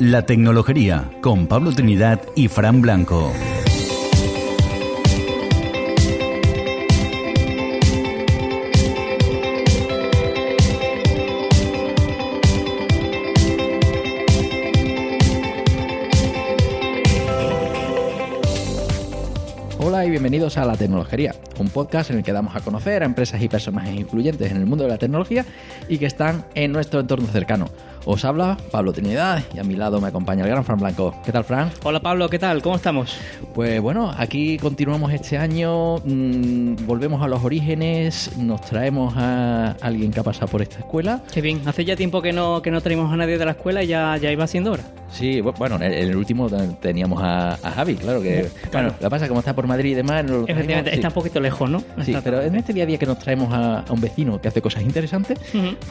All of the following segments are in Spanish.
La tecnología con Pablo Trinidad y Fran Blanco. Hola y bienvenidos a La Tecnología, un podcast en el que damos a conocer a empresas y personajes influyentes en el mundo de la tecnología y que están en nuestro entorno cercano. Os habla Pablo Trinidad y a mi lado me acompaña el gran Fran Blanco. ¿Qué tal, Fran? Hola Pablo, ¿qué tal? ¿Cómo estamos? Pues bueno, aquí continuamos este año, mmm, volvemos a los orígenes, nos traemos a alguien que ha pasado por esta escuela. Qué bien, hace ya tiempo que no, que no traemos a nadie de la escuela y ya, ya iba siendo hora. Sí, bueno, en el último teníamos a, a Javi, claro que. Bueno, lo que pasa es que como está por Madrid y demás. No Efectivamente, está un poquito lejos, ¿no? Sí, pero en este día a día que nos traemos a, a un vecino que hace cosas interesantes,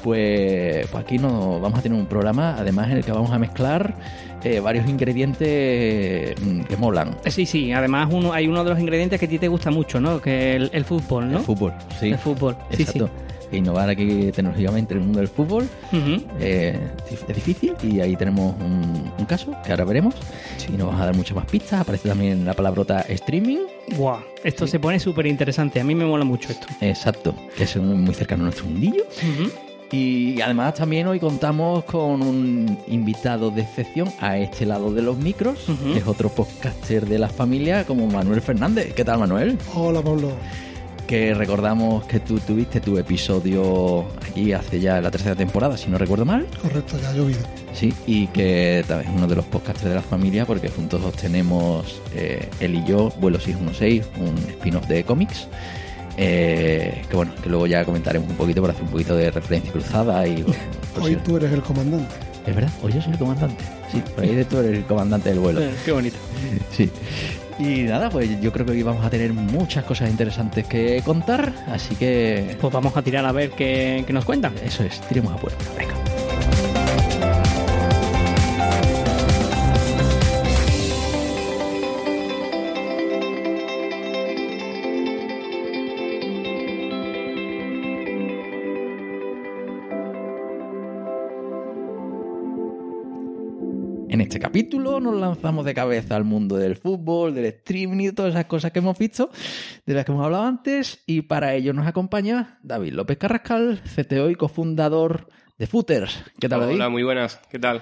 pues, pues aquí nos vamos a tener un programa, además, en el que vamos a mezclar eh, varios ingredientes mm, que molan. Eh, Sí, sí, además uno, hay uno de los ingredientes que a ti te gusta mucho, ¿no? Que el, el fútbol, ¿no? El fútbol, sí. El fútbol, sí, sí. Exacto. Innovar aquí tecnológicamente en el mundo del fútbol eh, es difícil y ahí tenemos un, un caso que ahora veremos y nos vas a dar muchas más pistas. Aparece también la palabrota streaming. Buah, esto se pone súper interesante. A mí me mola mucho esto. Exacto, que es muy muy cercano a nuestro mundillo. Y además también hoy contamos con un invitado de excepción a este lado de los micros, que es otro podcaster de la familia como Manuel Fernández. ¿Qué tal Manuel? Hola Pablo. Que recordamos que tú tuviste tu episodio aquí hace ya la tercera temporada, si no recuerdo mal. Correcto, ya ha llovido. Sí, y que también es uno de los podcasters de la familia porque juntos tenemos eh, él y yo, Vuelo 616, un spin-off de cómics. eh, que bueno, que luego ya comentaremos un poquito para hacer un poquito de referencia cruzada y bueno, Hoy si- tú eres el comandante. Es verdad, hoy yo soy el comandante. Sí, por ahí de tú eres el comandante del vuelo. Eh, Qué bonito. Sí. Y nada, pues yo creo que hoy vamos a tener muchas cosas interesantes que contar, así que Pues vamos a tirar a ver qué, qué nos cuentan. eso es, tiremos a puerta. Venga. Este capítulo nos lanzamos de cabeza al mundo del fútbol, del streaming y todas esas cosas que hemos visto, de las que hemos hablado antes, y para ello nos acompaña David López Carrascal, CTO y cofundador de Footers. ¿Qué tal, David? Hola, muy buenas. ¿Qué tal?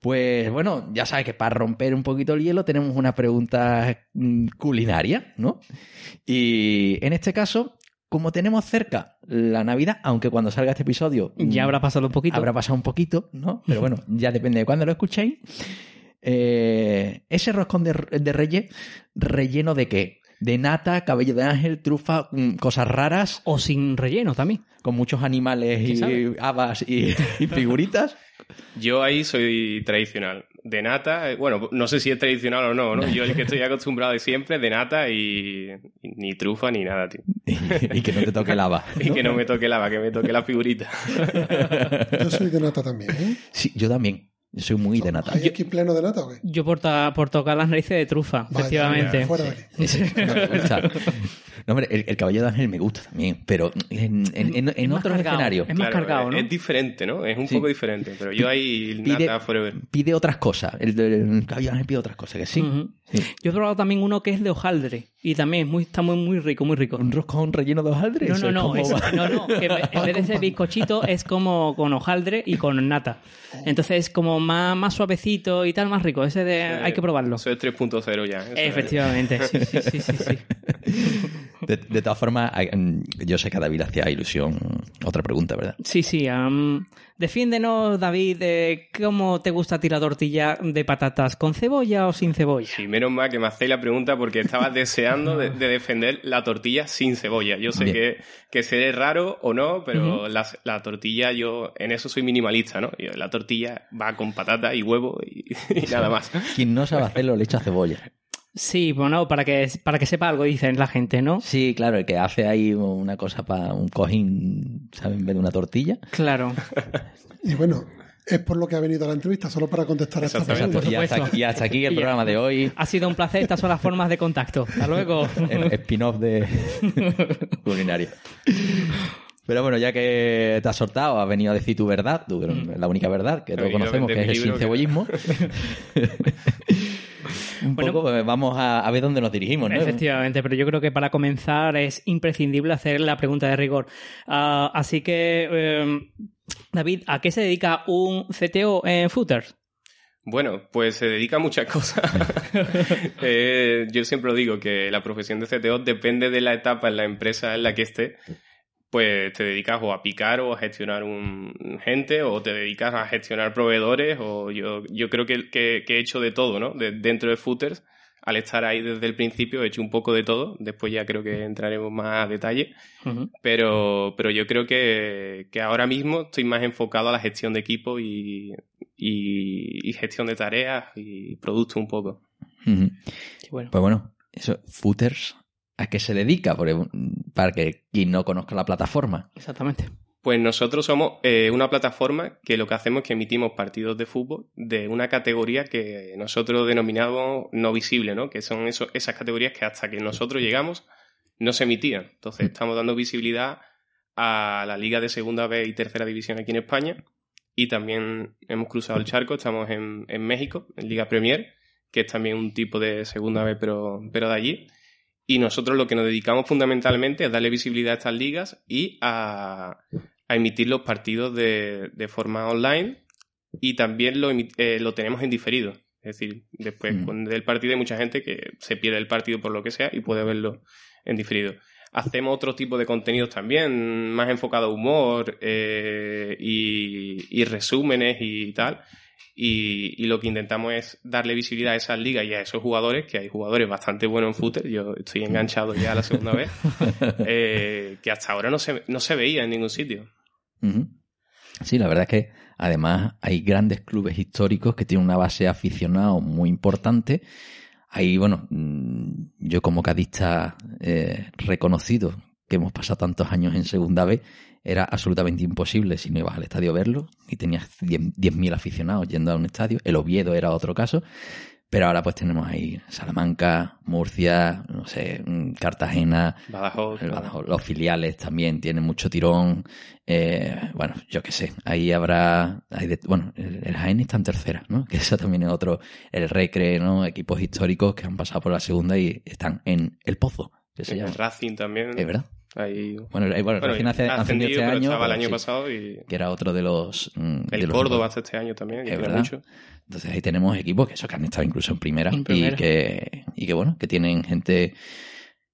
Pues bueno, ya sabes que para romper un poquito el hielo tenemos una pregunta mm, culinaria, ¿no? Y en este caso, como tenemos cerca la Navidad, aunque cuando salga este episodio Ya habrá pasado un poquito. habrá pasado un poquito, ¿no? Pero bueno, ya depende de cuándo lo escuchéis. Eh, ese roscón de, de reyes, ¿relleno de qué? De nata, cabello de ángel, trufa, mm, cosas raras, O sin relleno también. con muchos animales ¿Quién y sabe? habas y, y figuritas. Yo ahí soy tradicional. De nata, eh, bueno, no sé si es tradicional o no, ¿no? Yo el que estoy acostumbrado de siempre, de nata y, y ni trufa ni nada, tío. y que no te toque lava. Y que no me toque lava, que me toque la figurita. Yo soy de nata también, ¿eh? Sí, yo también. Yo soy muy de nata. ¿Hay aquí pleno de nata o qué? Yo por, ta- por tocar las narices de trufa, Vaya, efectivamente. Fuera de aquí. No, hombre, el, el caballero de ángel me gusta también, pero en, en, en- en Es más otros cargado, escenarios. es más Claro, cargado, ¿no? Es diferente, ¿no? Es un Sí. poco diferente. Pero yo ahí Pide- nata forever. Pide otras cosas. El, el caballero de ángel pide otras cosas, que sí. Ujú. Sí. Yo he probado también uno que es de hojaldre. Y también es muy, está muy, muy rico, muy rico. Un roscón relleno de hojaldre. No, no, no, es- no, no, que en vez de ser bizcochito es como con hojaldre y con nata. Entonces es como más, más suavecito y tal, más rico. Ese de, hay que probarlo. Eso es 3.0 ya. Efectivamente, sí, sí, sí, sí, sí. De, de todas formas, mm, yo sé que a David le hacía ilusión otra pregunta, ¿verdad? Sí, sí. am, defiéndenos, David, de cómo te gusta tirar tortilla de patatas, ¿con cebolla o sin cebolla? Sí, menos mal que me hacéis la pregunta porque estaba deseando de, de defender la tortilla sin cebolla. Yo sé Bien. que, que seré raro o no, pero la, la tortilla, yo en eso soy minimalista, ¿no? Yo- la tortilla va con patata y huevo y, y nada más. Quien no sabe hacerlo le echa cebolla. Sí, bueno, para que, para que sepa algo, dicen la gente, ¿no? Sí, claro, el que hace ahí una cosa para un cojín, ¿sabes? En vez de una tortilla. Claro. Y bueno, es por lo que ha venido a la entrevista, solo para contestar a esta Exactamente. pregunta. Y hasta, supuesto. y hasta aquí el Y- programa de hoy. Ha sido un placer, estas son las formas de contacto. Hasta luego. el spin-off de culinaria. Pero bueno, ya que te has soltado, has venido a decir tu verdad, tu- la única verdad que todos conocemos, que es el mi libro, sincebollismo. Un Bueno, poco, pues, vamos a, a ver dónde nos dirigimos, ¿no? Efectivamente, pero yo creo que para comenzar es imprescindible hacer la pregunta de rigor. Ah, así que, eh, David, ¿a qué se dedica un CTO en Footers? Bueno, pues se dedica a muchas cosas. Eh, yo siempre lo digo, que la profesión de CTO depende de la etapa en la empresa en la que esté. Pues te dedicas o a picar o a gestionar un gente o te dedicas a gestionar proveedores o yo, yo creo que, que- que he hecho de todo, ¿no? De- dentro de Footers, al estar ahí desde el principio he hecho un poco de todo. Después ya creo que entraremos más a detalle. Pero, pero yo creo que, que ahora mismo estoy más enfocado a la gestión de equipo y, y, y gestión de tareas y producto un poco. Bueno. Pues bueno, eso, Footers, ¿a qué se dedica? Porque, mm, para que quien no conozca la plataforma. Exactamente. Pues nosotros somos eh, una plataforma que lo que hacemos es que emitimos partidos de fútbol de una categoría que nosotros denominamos no visible, ¿no? Que son eso- esas categorías que hasta que nosotros llegamos no se emitían. Entonces estamos dando visibilidad a la liga de segunda B y tercera división aquí en España y también hemos cruzado el charco, estamos en, en México, en Liga Premier, que es también un tipo de segunda B pero, pero de allí. Y nosotros lo que nos dedicamos fundamentalmente es darle visibilidad a estas ligas y a, a emitir los partidos de, de forma online y también lo, eh, lo tenemos en diferido. Es decir, después Mm. del partido hay mucha gente que se pierde el partido por lo que sea y puede verlo en diferido. Hacemos otro tipo de contenidos también, más enfocado a humor eh, y, y resúmenes y tal. Y, y lo que intentamos es darle visibilidad a esas ligas y a esos jugadores, que hay jugadores bastante buenos en footer, yo estoy enganchado ya la segunda vez, eh, que hasta ahora no se, no se veía en ningún sitio. Sí, la verdad es que además hay grandes clubes históricos que tienen una base de aficionados muy importante. Ahí, bueno, mm, yo como cadista eh, reconocido, que hemos pasado tantos años en segunda B, era absolutamente imposible si no ibas al estadio a verlo y tenías 10 10.000 aficionados yendo a un estadio. El Oviedo era otro caso. Pero ahora pues tenemos ahí Salamanca, Murcia, no sé, Cartagena, Badajoz. el Badajoz, los filiales también tienen mucho tirón. Eh, bueno, yo qué sé. Ahí habrá. hay de- bueno, el, el Jaén está en tercera, ¿no? Que eso también es otro. El Recre, ¿no? Equipos históricos que han pasado por la segunda y están en el Pozo, que se El llama. Racing también. Es verdad. Ahí- Bueno, bueno, Bueno, recién hace, ascendido, este año. estaba el año sí, pasado y Que era otro de los. mm, de el los Córdoba hasta este año también, que Es mucho. Entonces ahí tenemos equipos que eso que han estado incluso en primera, En primera. y que y que bueno, que tienen gente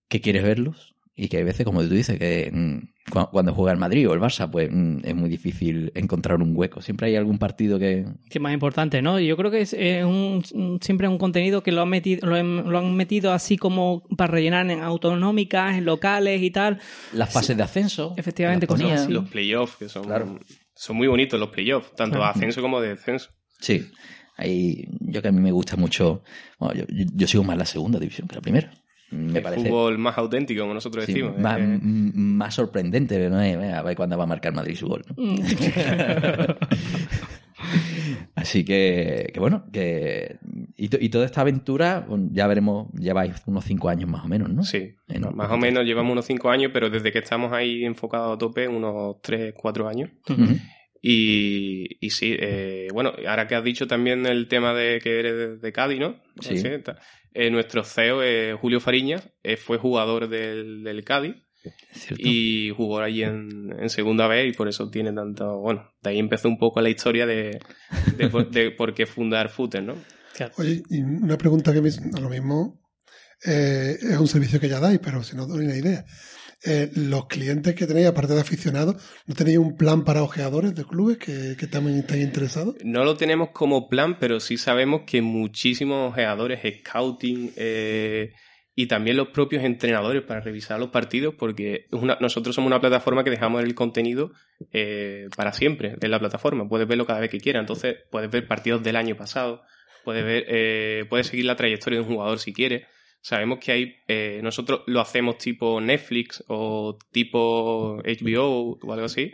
que quiere verlos y que hay veces como tú dices que mm, cu- cuando juega el Madrid o el Barça pues mm, es muy difícil encontrar un hueco. Siempre hay algún partido que Que es más importante, ¿no? Yo creo que es eh, un, siempre un contenido que lo han, metido, lo, han, lo han metido así como para rellenar en autonómicas, en locales y tal. las fases de ascenso, Efectivamente, ponían. así. Los playoffs, que son, Claro. son muy bonitos los playoffs, tanto Claro. de ascenso como de descenso. Sí. Ahí yo que a mí me gusta mucho, bueno, yo, yo- yo sigo más la segunda división que la primera. Me el parece fútbol más auténtico, como nosotros sí, decimos. más, Eh, más sorprendente, ¿no? A ver cuándo va a marcar Madrid su gol. ¿no? Así que, que bueno, que y, to- y toda esta aventura, ya veremos, lleváis unos cinco años más o menos, ¿no? Sí, En- más o menos llevamos unos cinco años, pero desde que estamos ahí enfocados a tope, unos tres, cuatro años. Y, y sí, eh, bueno, ahora que has dicho también el tema de que eres de, de Cádiz, ¿no? Sí. Eh, nuestro CEO, eh, Julio Fariñas, eh, fue jugador del, del Cádiz y jugó allí en, en segunda vez y por eso tiene tanto, bueno, de ahí empezó un poco la historia de, de, por, de por qué fundar Footer, ¿no? Oye, y una pregunta que me, a lo mismo eh, es un servicio que ya dais, pero si no doy una idea. Eh, los clientes que tenéis, aparte de aficionados, ¿no tenéis un plan para ojeadores de clubes que, también están interesados? No lo tenemos como plan, pero sí sabemos que muchísimos ojeadores, scouting eh, y también los propios entrenadores para revisar los partidos, porque una- nosotros somos una plataforma que dejamos el contenido eh, para siempre en la plataforma. Puedes verlo cada vez que quieras. Entonces, puedes ver partidos del año pasado, puedes ver, eh, puedes seguir la trayectoria de un jugador si quieres. Sabemos que hay, eh, nosotros lo hacemos tipo Netflix o tipo HBO o algo así,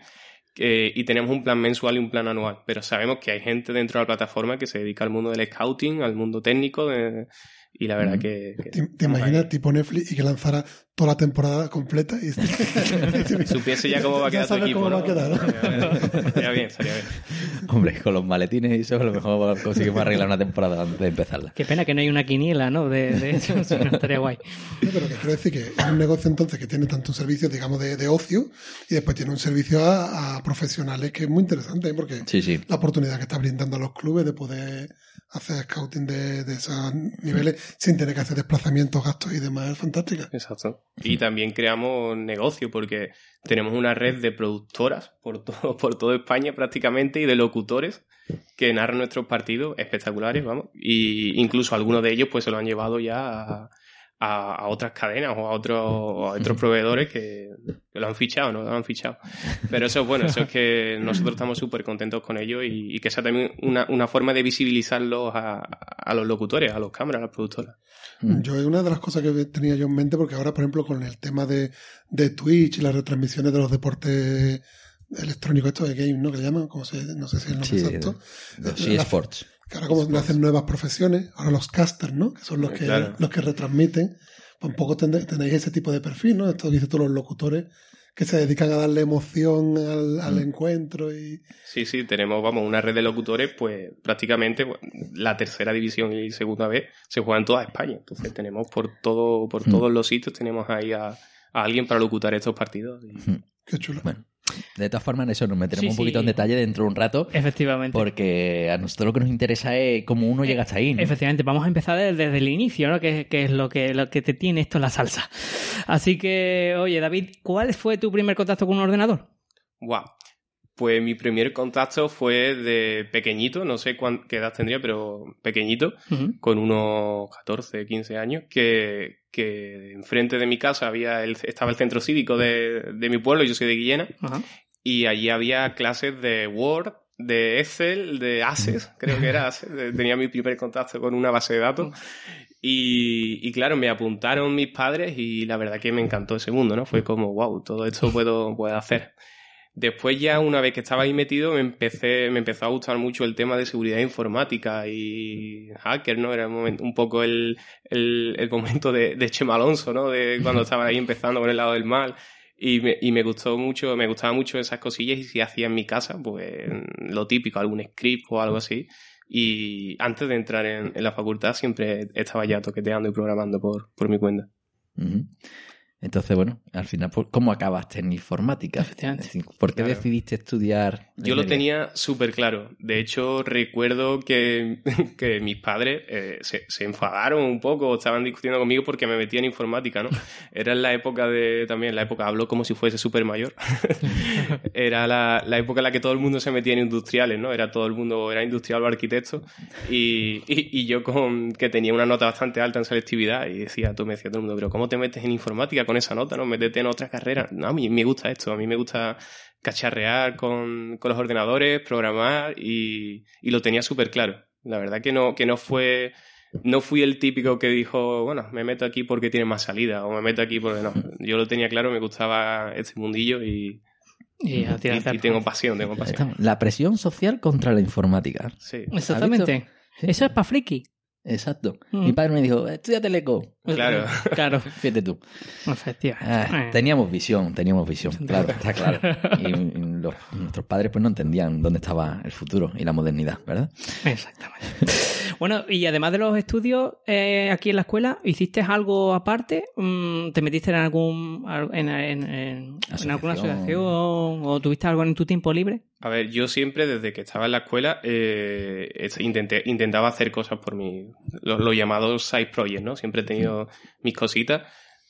eh, y tenemos un plan mensual y un plan anual, pero sabemos que hay gente dentro de la plataforma que se dedica al mundo del scouting, al mundo técnico, de- y la verdad que... que ¿Te, te estamos ahí. imaginas tipo Netflix y que lanzara toda la temporada completa? Y, Supiese ya cómo va a Ya quedar tu sabes equipo, cómo va a quedar, ¿no? Estaría bien, estaría bien. Hombre, con los maletines y eso a lo mejor conseguimos arreglar una temporada antes de empezarla. Qué pena que no hay una quiniela, ¿no? De, de eso, si no estaría guay. No, pero que quiero decir que es un negocio entonces que tiene tanto un servicio, digamos, de, de ocio y después tiene un servicio a, a profesionales que es muy interesante, ¿eh? porque Sí, sí. la oportunidad que está brindando a los clubes de poder hacer scouting de, de esos niveles sin tener que hacer desplazamientos, gastos y demás es fantástica. Exacto. Y también creamos negocio porque tenemos una red de productoras por todo, por toda España prácticamente y de locutores que narran nuestros partidos espectaculares, vamos. Y incluso algunos de ellos pues se lo han llevado ya a, a- a otras cadenas o a otros, o a otros proveedores que, que lo han fichado, ¿no? Lo han fichado. Pero eso es bueno, eso es que nosotros estamos súper contentos con ello y, y que sea también una, una forma de visibilizarlos a, a los locutores, a los cámaras, a las productoras. Mm. Yo es una de las cosas que tenía yo en mente porque ahora, por ejemplo, con el tema de, de Twitch y las retransmisiones de los deportes electrónicos, estos de game, ¿no? Que le llaman, como se, no sé si es el nombre Sí, exacto. Los eSports. Que ahora como nacen nuevas profesiones, ahora los casters, ¿no? Que son los que, Claro. los que retransmiten. Pues un poco tenéis ese tipo de perfil, ¿no? Esto que dices tú, los locutores que se dedican a darle emoción al, al Mm. encuentro y... Sí, sí, tenemos, vamos, una red de locutores, pues prácticamente pues, la tercera división y segunda vez se juega en toda España. Entonces tenemos por todo, por Mm. todos los sitios, tenemos ahí a, a alguien para locutar estos partidos. Y- Qué chulo. Bueno, de todas formas, en eso nos meteremos Sí, un poquito sí. en detalle dentro de un rato, Efectivamente. porque a nosotros lo que nos interesa es cómo uno llega hasta ahí. ¿no? Efectivamente, vamos a empezar desde, desde el inicio, ¿no? Que, que es lo que, lo que te tiene esto la salsa. Así que, oye, David, ¿cuál fue tu primer contacto con un ordenador? Guau. Pues mi primer contacto fue de pequeñito, no sé cuán- qué edad tendría, pero pequeñito, con unos 14, 15 años, que, que enfrente de mi casa había el, estaba el centro cívico de, de mi pueblo, yo soy de Guillena, Ajá. y allí había clases de Word, de Excel, de Access, creo que era Access, de- tenía mi primer contacto con una base de datos. Y, y claro, me apuntaron mis padres y la verdad que me encantó ese mundo, ¿no? Fue como, wow, todo esto puedo, puedo hacer. Después ya una vez que estaba ahí metido me empecé, me empezó a gustar mucho el tema de seguridad informática y hacker, ¿no? Era un, poco el, el, momento de, de Chema Alonso, ¿no? De cuando estaba ahí empezando por el lado del mal. Y me, y me gustó mucho, me gustaba mucho esas cosillas y si hacía en mi casa, pues lo típico, algún script o algo así. Y antes de entrar en, la facultad siempre estaba ya toqueteando y programando por, por mi cuenta. Entonces, bueno, al final, ¿por- ¿cómo acabaste en informática? ¿Por qué Claro. decidiste estudiar? Yo lo tenía súper claro. De hecho, recuerdo que, que mis padres eh, se, se enfadaron un poco, estaban discutiendo conmigo porque me metía en informática, ¿no? Era en la época de, también la época, hablo como si fuese súper mayor. era la, la época en la que todo el mundo se metía en industriales, ¿no? Era todo el mundo, era industrial o arquitecto. Y, y, y yo con, que tenía una nota bastante alta en selectividad y decía, tú me decía todo el mundo, pero ¿cómo te metes en informática con esa nota, no? Métete en otra carrera. No, a mí me gusta esto, a mí me gusta cacharrear con, con los ordenadores, programar y, y lo tenía súper claro. La verdad que no, que no fue, no fui el típico que dijo, bueno, me meto aquí porque tiene más salida o me meto aquí porque no. Yo lo tenía claro, me gustaba este mundillo y, Y a y, tirar y cerdo. tengo pasión, tengo pasión. La presión social contra la informática. Sí. Exactamente. Sí. Eso es para friki. Exacto. Mm. Mi padre me dijo, estudia teleco. Claro. Claro, Fíjate tú. efectivamente. Ah, teníamos visión, teníamos visión, claro, está claro. Y los- nuestros padres pues no entendían dónde estaba el futuro y la modernidad, ¿verdad? Exactamente. Bueno, y además de los estudios eh, aquí en la escuela, ¿hiciste algo aparte? Mm, ¿Te metiste en algún en, en- en- en alguna Asociación. o tuviste algo en tu tiempo libre? A ver, yo siempre desde que estaba en la escuela eh, intenté, intentaba hacer cosas por mí, los, los llamados side projects, ¿no? Siempre he tenido mis cositas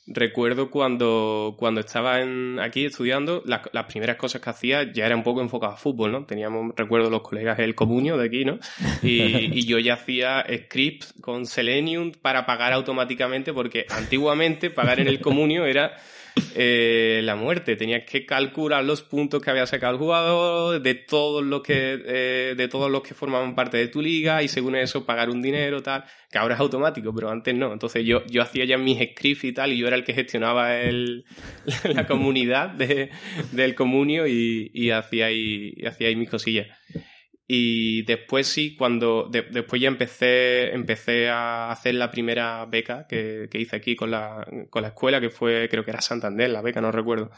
recuerdo cuando, cuando estaba en, aquí estudiando, las, las primeras cosas que hacía ya era un poco enfocado a fútbol, ¿no? Teníamos, recuerdo, los colegas el comunio de aquí, ¿no? Y, y yo ya hacía scripts con Selenium para pagar automáticamente, porque antiguamente pagar en el comunio era eh, la muerte. Tenías que calcular los puntos que había sacado el jugador, de todos los que, eh, de todos los que formaban parte de tu liga, y según eso pagar un dinero, tal, que ahora es automático, pero antes no. Entonces yo, yo hacía ya mis scripts y tal, y yo era el que gestionaba el, la comunidad de, del comunio y, y hacía ahí, y hacía ahí mis cosillas. Y después sí, cuando de- después ya empecé, empecé a hacer la primera beca que, que hice aquí con la, con la escuela, que fue, creo que era Santander, la beca, no recuerdo.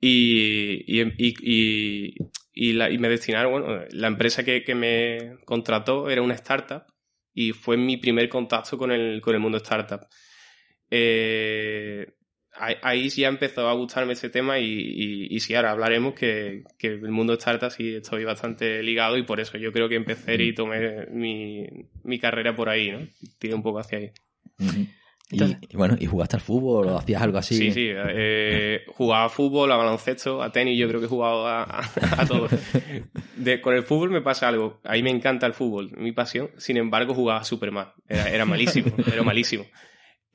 Y, y, y, y, y la- me destinaron, bueno, la empresa que, que me contrató era una startup y fue mi primer contacto con el, con el mundo startup. Eh, ahí, ahí ya empezó a gustarme ese tema y, y, y sí, ahora hablaremos que, que el mundo startup sí estoy bastante ligado y por eso yo creo que empecé y tomé mi, mi carrera por ahí, ¿no? Tiré un poco hacia ahí. Y, Entonces- y bueno, ¿y jugaste al fútbol o hacías algo así? Sí, sí. eh, jugaba a fútbol, a baloncesto, a tenis, yo creo que he jugado a, a, a todo. De- con el fútbol me pasa algo. A mí me encanta el fútbol, mi pasión. Sin embargo, jugaba súper mal. Era, era malísimo, era malísimo.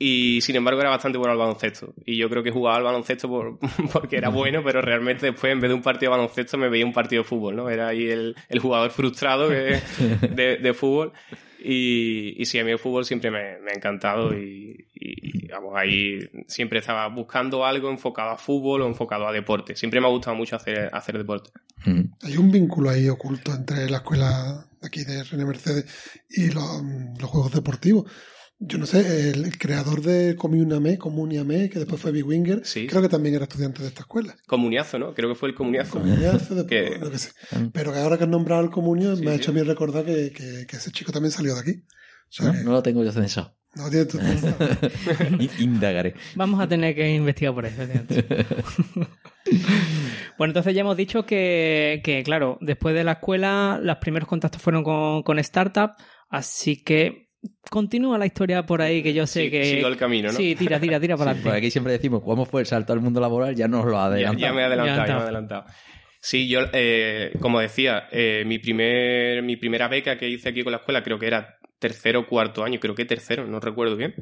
Y sin embargo era bastante bueno al baloncesto. Y yo creo que jugaba al baloncesto por, porque era bueno, pero realmente después en vez de un partido de baloncesto me veía un partido de fútbol, ¿no? Era ahí el, el jugador frustrado que- de, de fútbol. Y, y sí, a mí el fútbol siempre me, me ha encantado y, y, vamos, ahí siempre estaba buscando algo enfocado a fútbol o enfocado a deporte. Siempre me ha gustado mucho hacer, hacer deporte. Ujú. Hay un vínculo ahí oculto entre la escuela de aquí de René Mercedes y los, los juegos deportivos. Yo no sé, el, creador de Comuniame, Comuniame, que después fue Big Winger, Sí. creo que también era estudiante de esta escuela. Comuniazo, ¿no? Creo que fue el comuniazo. Comuniazo, después, Que- lo que sé. Pero que ahora que has nombrado al Comunio, Sí, me ha hecho a mí recordar que, que, que ese chico también salió de aquí. O sea, No, que no lo tengo yo censado. no tiene tu- In- Indagaré. Vamos a tener que investigar por eso. bueno, entonces ya hemos dicho que, que, claro, después de la escuela, los primeros contactos fueron con, con startup, así que continúa la historia por ahí, que yo sé Sí, que... sigo el camino, ¿no? Sí, tira, tira, tira para Sí, adelante. porque aquí siempre decimos, ¿cómo fue el salto al mundo laboral? Ya nos lo Ya, adelantamos. ya me he adelantado, Ya ya me he adelantado. Sí, yo, eh, como decía, eh, mi, primer, mi primera beca que hice aquí con la escuela creo que era tercero o cuarto año, creo que tercero, no recuerdo bien.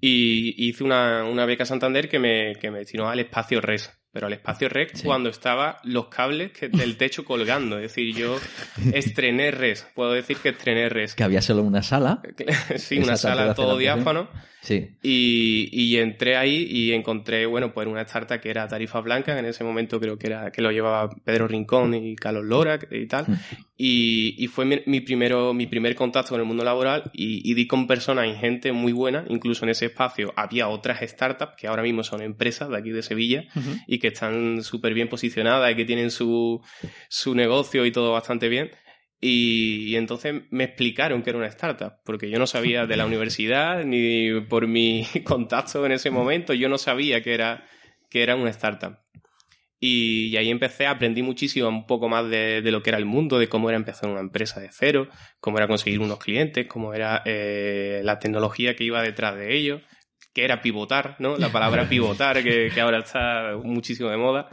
Y hice una, una beca Santander que me, que me destinó al espacio res. Pero al espacio res Sí. cuando estaba los cables que, del techo colgando. Es decir, yo estrené res. Puedo decir que estrené res. Que había solo una sala. sí, una sala todo diáfano. Sí. Y, y entré ahí y encontré, bueno, pues una startup que era Tarifa Blanca, en ese momento creo que era que lo llevaba Pedro Rincón y Carlos Lora y tal. Mm. Y, y fue mi, mi primero, mi primer contacto con el mundo laboral y, y di con personas y gente muy buena. Incluso en ese espacio había otras startups que ahora mismo son empresas de aquí de Sevilla y que están súper bien posicionadas y que tienen su, su negocio y todo bastante bien. Y, y entonces me explicaron que era una startup, porque yo no sabía de la universidad ni por mi contacto en ese momento, yo no sabía que era, que era una startup. Y, y ahí empecé, aprendí muchísimo un poco más de, de lo que era el mundo, de cómo era empezar una empresa de cero, cómo era conseguir unos clientes, cómo era eh, la tecnología que iba detrás de ello, que era pivotar, ¿no? La palabra pivotar, que, que ahora está muchísimo de moda.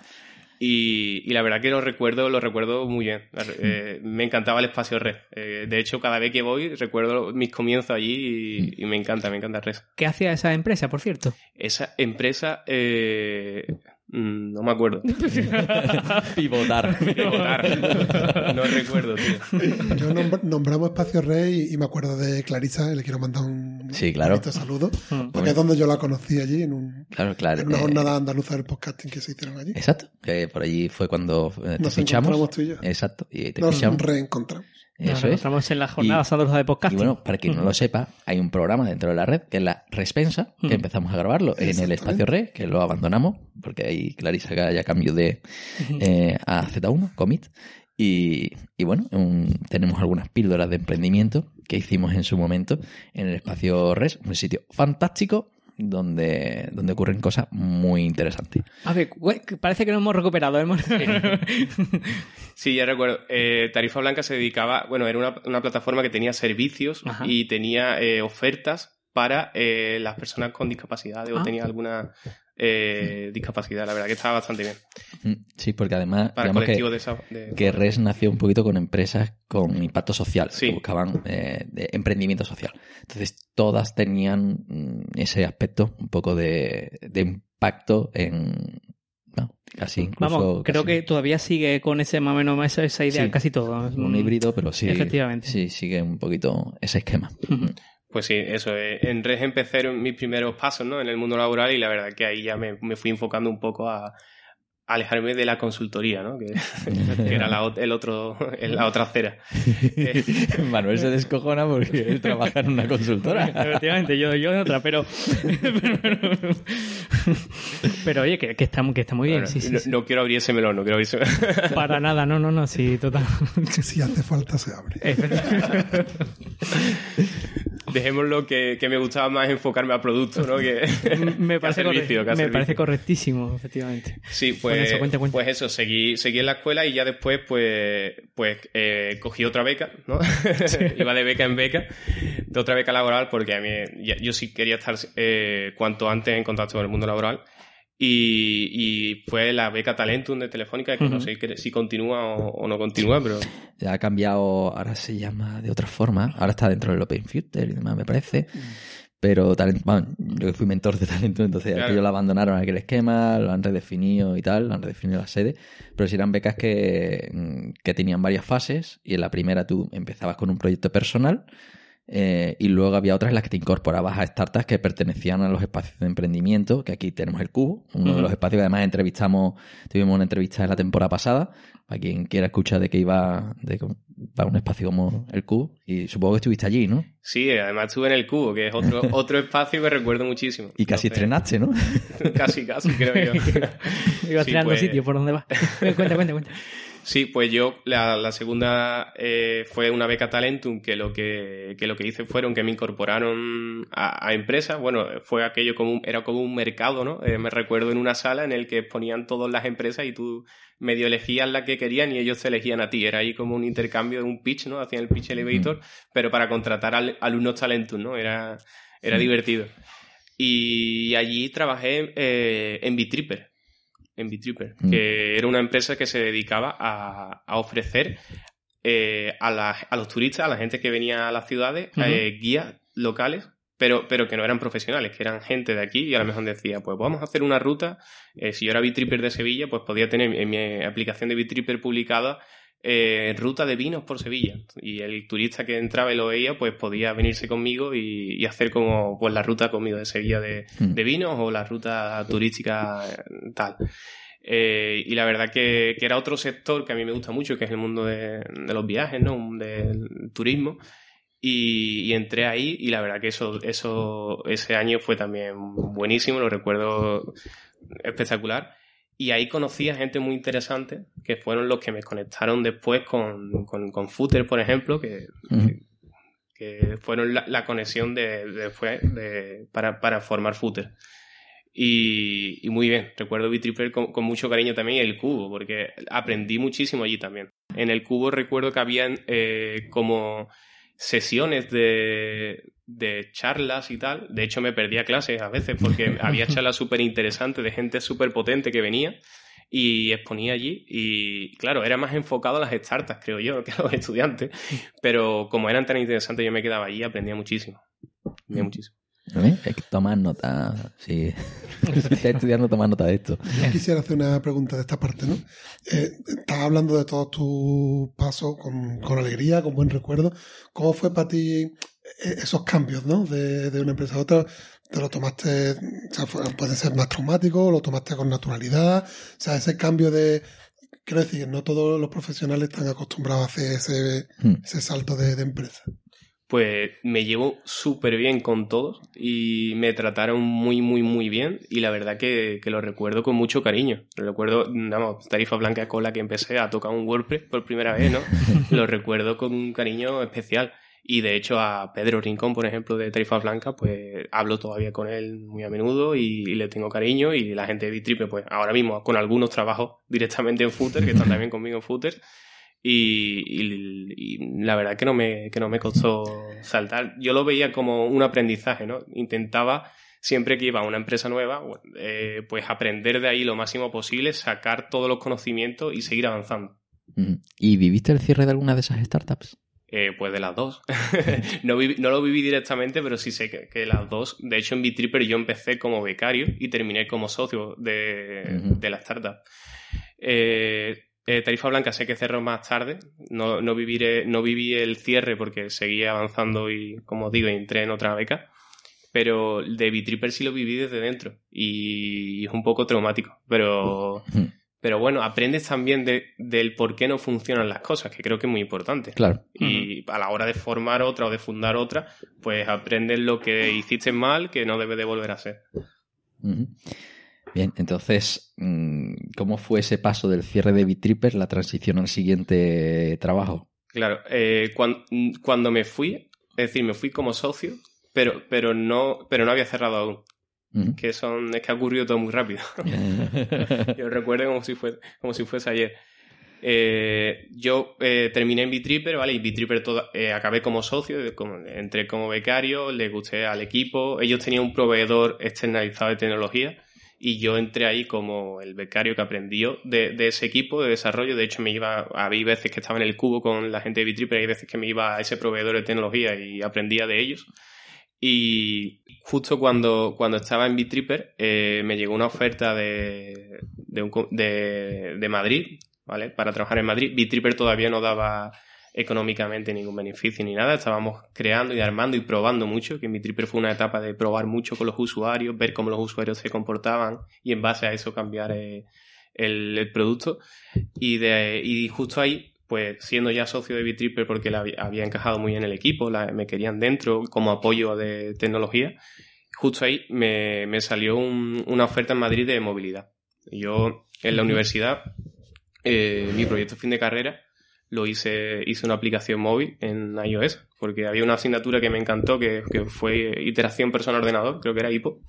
Y, y la verdad que lo recuerdo, lo recuerdo muy bien. Eh, me encantaba el espacio red. Eh, de hecho, cada vez que voy, recuerdo mis comienzos allí y, y me encanta, me encanta red. ¿Qué hacía esa empresa, por cierto? Esa empresa, eh, mm, no me acuerdo. Pivotar. Pivotar. No recuerdo, tío. Yo nombr- nombramos Espacio Rey y, y me acuerdo de Clarisa, le quiero mandar un Sí, claro. bonito saludo, Mm. porque es donde yo la conocí allí, en, un, Claro, claro. en una eh, jornada andaluza del podcasting que se hicieron allí. Exacto. Que por allí fue cuando eh, te Nos fichamos. encontramos tú y yo. Exacto. Y te Nos fichamos. reencontramos. Nos Eso es. encontramos en la jornada Y- de podcast. Y bueno, para quien no lo sepa, hay un programa dentro de la red que es la Respensa, que Mm. empezamos a grabarlo en el espacio red, que lo abandonamos, porque ahí Clarisa ya cambió de eh, a Z1, Commit. Y, y bueno, un- tenemos algunas píldoras de emprendimiento que hicimos en su momento en el espacio res, un sitio fantástico donde, donde ocurren cosas muy interesantes. A ver, parece que nos hemos recuperado. hemos- Sí, ya recuerdo. Eh, Tarifa Blanca se dedicaba, bueno, era una, una plataforma que tenía servicios Ajá. y tenía eh, ofertas para eh, las personas con discapacidad o Ah. tenía alguna eh, discapacidad. La verdad que estaba bastante bien. Sí, porque además, Para digamos que, de esa... de- que Res nació un poquito con empresas con impacto social, Sí. que buscaban eh, de emprendimiento social. Entonces, todas tenían mm, ese aspecto un poco de, de impacto en... No, casi incluso... Vamos, creo casi que todavía sigue con ese más o menos esa, esa idea Sí. casi todo. Un híbrido, pero sí... Efectivamente. Sí, sigue un poquito ese esquema. Ujú. Pues sí, eso. eh, En Res empecé mis primeros pasos ¿no? en el mundo laboral y la verdad que ahí ya me, me fui enfocando un poco a, a alejarme de la consultoría, ¿no? que, que era la, el otro, la otra acera. Manuel se descojona porque él trabaja en una consultora. Efectivamente, yo, yo en otra, pero. pero, pero oye, que, que, está, que está muy bien. bueno, sí, sí, no, sí. no quiero abrir ese melón, no quiero abrir ese melón. Para nada, no, no, no, sí, total. Si hace falta, se abre. Dejémoslo que, que me gustaba más enfocarme a producto, ¿no? Que, me que parece, servicio, corre- que a me parece correctísimo, efectivamente. Sí, pues eso, cuenta, cuenta. pues eso, seguí, seguí en la escuela y ya después pues, pues eh, cogí otra beca, ¿no? Iba de beca en beca, de otra beca laboral porque a mí ya- yo sí quería estar eh, cuanto antes en contacto con el mundo laboral y, y fue la beca Talentum de Telefónica, que no sé si continúa o, o no continúa, pero Ya ha cambiado, ahora se llama de otra forma, ahora está dentro del Open Future y demás, me parece. Pero talent, bueno, yo fui mentor de talento, entonces Claro. aquello lo abandonaron aquel esquema, lo han redefinido y tal, lo han redefinido la sede. Pero sí eran becas que, mm, que tenían varias fases y en la primera tú empezabas con un proyecto personal eh, y luego había otras en las que te incorporabas a startups que pertenecían a los espacios de emprendimiento, que aquí tenemos el Cubo, uno de los espacios que además entrevistamos, tuvimos una entrevista en la temporada pasada, a quien quiera escuchar de que iba de, para un espacio como el Cubo, y supongo que estuviste allí, ¿no? sí, además estuve en el Cubo, que es otro, otro espacio que recuerdo muchísimo. Y casi Entonces, estrenaste, ¿no? Casi, casi, creo yo. Iba Sí, tirando pues- sitio por donde va. cuenta, cuenta, cuenta. Sí, pues yo, la, la segunda eh, fue una beca Talentum, que lo que, que lo que hice fueron que me incorporaron a, a empresas. Bueno, fue aquello como un- era como un mercado, ¿no? Eh, me recuerdo en una sala en el que ponían todas las empresas y tú medio elegías la que querían y ellos te elegían a ti. Era ahí como un intercambio de un pitch, ¿no? Hacían el pitch elevator, pero para contratar al- alumnos Talentum, ¿no? Era, era divertido. Y allí trabajé eh, en Bitripper. En Bitripper, Mm. que era una empresa que se dedicaba a, a ofrecer eh, a, la- a los turistas, a la gente que venía a las ciudades, eh, guías locales, pero, pero que no eran profesionales, que eran gente de aquí y a lo mejor decía, pues vamos a hacer una ruta. Eh, si yo era Bitripper de Sevilla, pues podía tener en mi aplicación de Bitripper publicada eh, ruta de vinos por Sevilla. Y el turista que entraba y lo veía, pues podía venirse conmigo y, y hacer como pues la ruta conmigo de Sevilla de, Mm. de vinos o la ruta turística eh, tal. Eh, y la verdad que, que era otro sector que a mí me gusta mucho, que es el mundo de, de los viajes, ¿no? Del turismo. Y, y entré ahí y la verdad que eso, eso, ese año fue también buenísimo, lo recuerdo espectacular. Y ahí conocí a gente muy interesante, que fueron los que me conectaron después con, con, con Footer, por ejemplo, que, que fueron la, la conexión de, de después de, para, para formar Footer. Y, y muy bien, recuerdo Bitripper con, con mucho cariño también y el cubo, porque aprendí muchísimo allí también. En el cubo recuerdo que habían eh, como sesiones de, de charlas y tal. De hecho, me perdía clases a veces porque había charlas súper interesantes de gente súper potente que venía y exponía allí. Y claro, era más enfocado a las startups, creo yo, que a los estudiantes. Pero como eran tan interesantes, yo me quedaba allí y aprendía muchísimo. Aprendía muchísimo. ¿Eh? Hay que tomar nota. Sí. si estás estudiando, tomar nota de esto. Yo quisiera hacer una pregunta de esta parte, ¿no? Eh, estás hablando de todos tus pasos con, con alegría, con buen recuerdo. ¿Cómo fue para ti esos cambios, ¿no? De, de una empresa a otra. ¿Te lo tomaste, o sea, puede ser más traumático, lo tomaste con naturalidad? O sea, ese cambio de... Quiero decir, no todos los profesionales están acostumbrados a hacer ese, Mm. ese salto de, de empresa. Pues me llevo súper bien con todos y me trataron muy, muy, muy bien y la verdad que, que lo recuerdo con mucho cariño. Lo recuerdo, vamos, tarifa blanca con la que empecé a tocar un WordPress por primera vez, ¿no? lo recuerdo con un cariño especial. Y de hecho a Pedro Rincón, por ejemplo, de Tarifa Blanca, pues hablo todavía con él muy a menudo y, le tengo cariño. Y la gente de Bitripe, pues ahora mismo con algunos trabajo directamente en Footer, que están también conmigo en Footer. Y, la verdad que no, me, que no me costó saltar. Yo lo veía como un aprendizaje, ¿no? Intentaba, siempre que iba a una empresa nueva, eh, pues aprender de ahí lo máximo posible, sacar todos los conocimientos y seguir avanzando. ¿Y viviste el cierre de alguna de esas startups? Eh, pues de las dos. no, no lo viví directamente, pero sí sé que, que las dos. De hecho, en Bitripper yo empecé como becario y terminé como socio de, de la startup. Eh, eh, Tarifa Blanca sé que cerró más tarde. No, no, viviré, no viví el cierre porque seguía avanzando y, como digo, entré en otra beca. Pero de Bitripper sí lo viví desde dentro y es un poco traumático. Pero. Pero bueno, aprendes también de, del por qué no funcionan las cosas, que creo que es muy importante. Claro. Y a la hora de formar otra o de fundar otra, pues aprendes lo que hiciste mal que no debe de volver a ser. Ujú. Bien, entonces, mm, ¿cómo fue ese paso del cierre de Bitripper, la transición al siguiente trabajo? Claro, eh, cuan- cuando, me fui, es decir, me fui como socio, pero, pero, no, pero no había cerrado aún. Que son, es que ha ocurrido todo muy rápido. Yo recuerdo como si, fue, como si fuese ayer. Eh, yo eh, terminé en Bitripper, ¿vale? Y Bitripper eh, acabé como socio, como- entré como becario, le gusté al equipo. Ellos tenían un proveedor externalizado de tecnología y yo entré ahí como el becario que aprendió de, de ese equipo de desarrollo. De hecho, me iba, había veces que estaba en el cubo con la gente de Bitripper, hay veces que me iba a ese proveedor de tecnología y aprendía de ellos. Y justo cuando, cuando estaba en Bitripper, eh, me llegó una oferta de, de, Madrid, ¿vale? Para trabajar en Madrid. Bitripper todavía no daba económicamente ningún beneficio ni nada. Estábamos creando y armando y probando mucho, que en Bitripper fue una etapa de probar mucho con los usuarios, ver cómo los usuarios se comportaban y en base a eso cambiar eh, el, el producto. Y, de, y justo ahí, pues siendo ya socio de Bitripper porque la había, encajado muy bien en el equipo, la- me querían dentro como apoyo de tecnología, justo ahí me, me salió un- una oferta en Madrid de movilidad. Yo en la universidad, eh, mi proyecto fin de carrera, lo hice, hice una aplicación móvil en iOS, porque había una asignatura que me encantó, que, que fue iteración persona-ordenador, creo que era IPO,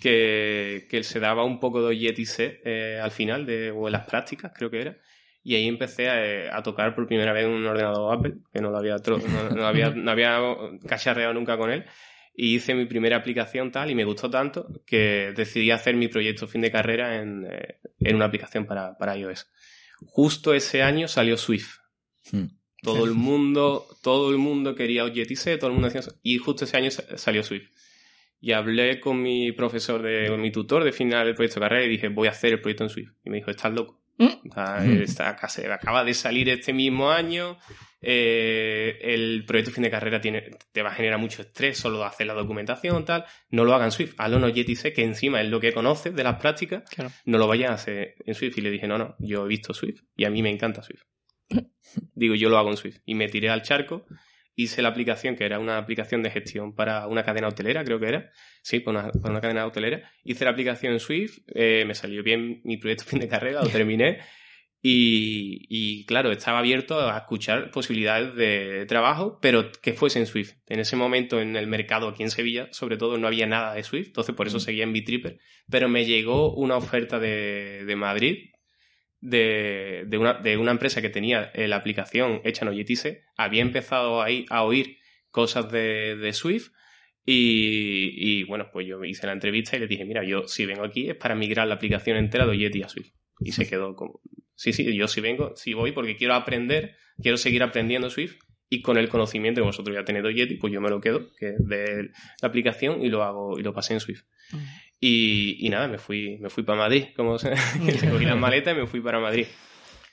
que, que se daba un poco de Yeti C eh, al final, de, o en las prácticas, creo que era. Y ahí empecé a, a tocar por primera vez un ordenador Apple, que no lo había, no, no había, no había cacharreado nunca con él. Y hice mi primera aplicación tal y me gustó tanto que decidí hacer mi proyecto fin de carrera en, eh, en una aplicación para, para iOS. Justo ese año salió Swift. Mm. Todo el mundo, todo el mundo quería Objective-C, todo el mundo decía, y justo ese año sa- salió Swift. Y hablé con mi profesor, de, con mi tutor de final del proyecto de carrera y dije, voy a hacer el proyecto en Swift. Y me dijo, estás loco. O sea, está casi- acaba de salir este mismo año. eh, el proyecto fin de carrera tiene, te va a generar mucho estrés solo hacer la documentación, tal. No lo hagan en Swift, hazlo en Objective-C, que encima es lo que conoces de las prácticas. Claro. No lo vayas a hacer en Swift. Y le dije, no, no, yo he visto Swift y a mí me encanta Swift. Digo, yo lo hago en Swift. Y me tiré al charco, hice la aplicación, que era una aplicación de gestión para una cadena hotelera, creo que era. Sí, para una, para una cadena hotelera. Hice la aplicación en Swift, eh, me salió bien mi proyecto fin de carrera, lo terminé. Y, y, claro, estaba abierto a escuchar posibilidades de trabajo, pero que fuese en Swift. En ese momento en el mercado aquí en Sevilla, sobre todo, no había nada de Swift, entonces por eso seguía en Bitripper. Pero me llegó una oferta de, de Madrid de, de, una, de una empresa que tenía eh, la aplicación hecha en Objective-C, había empezado ahí a oír cosas de, de Swift y, y, bueno, pues yo hice la entrevista y le dije, mira, yo si vengo aquí es para migrar la aplicación entera de Yeti a Swift. Y se quedó como, sí, sí, yo sí vengo, sí voy porque quiero aprender, quiero seguir aprendiendo Swift y con el conocimiento que vosotros ya tenéis de Yeti, pues yo me lo quedo, que de la aplicación y lo hago y lo pasé en Swift. Y, y nada, me fui, me fui para Madrid, como se, cogí las maletas y me fui para Madrid.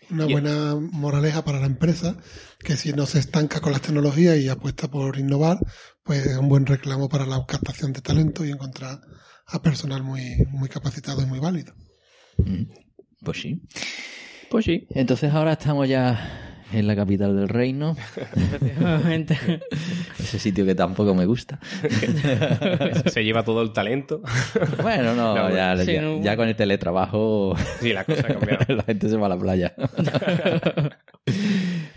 Una Y- buena moraleja para la empresa, que si no se estanca con las tecnologías y apuesta por innovar, pues es un buen reclamo para la captación de talento y encontrar a personal muy, muy capacitado y muy válido. Mm. Pues sí. Pues sí. Entonces ahora estamos ya en la capital del reino, ese sitio que tampoco me gusta. Se lleva todo el talento. Bueno, no, No, ya, sí, ya- no. ya con el teletrabajo Sí, la cosa ha cambiado. la gente se va a la playa.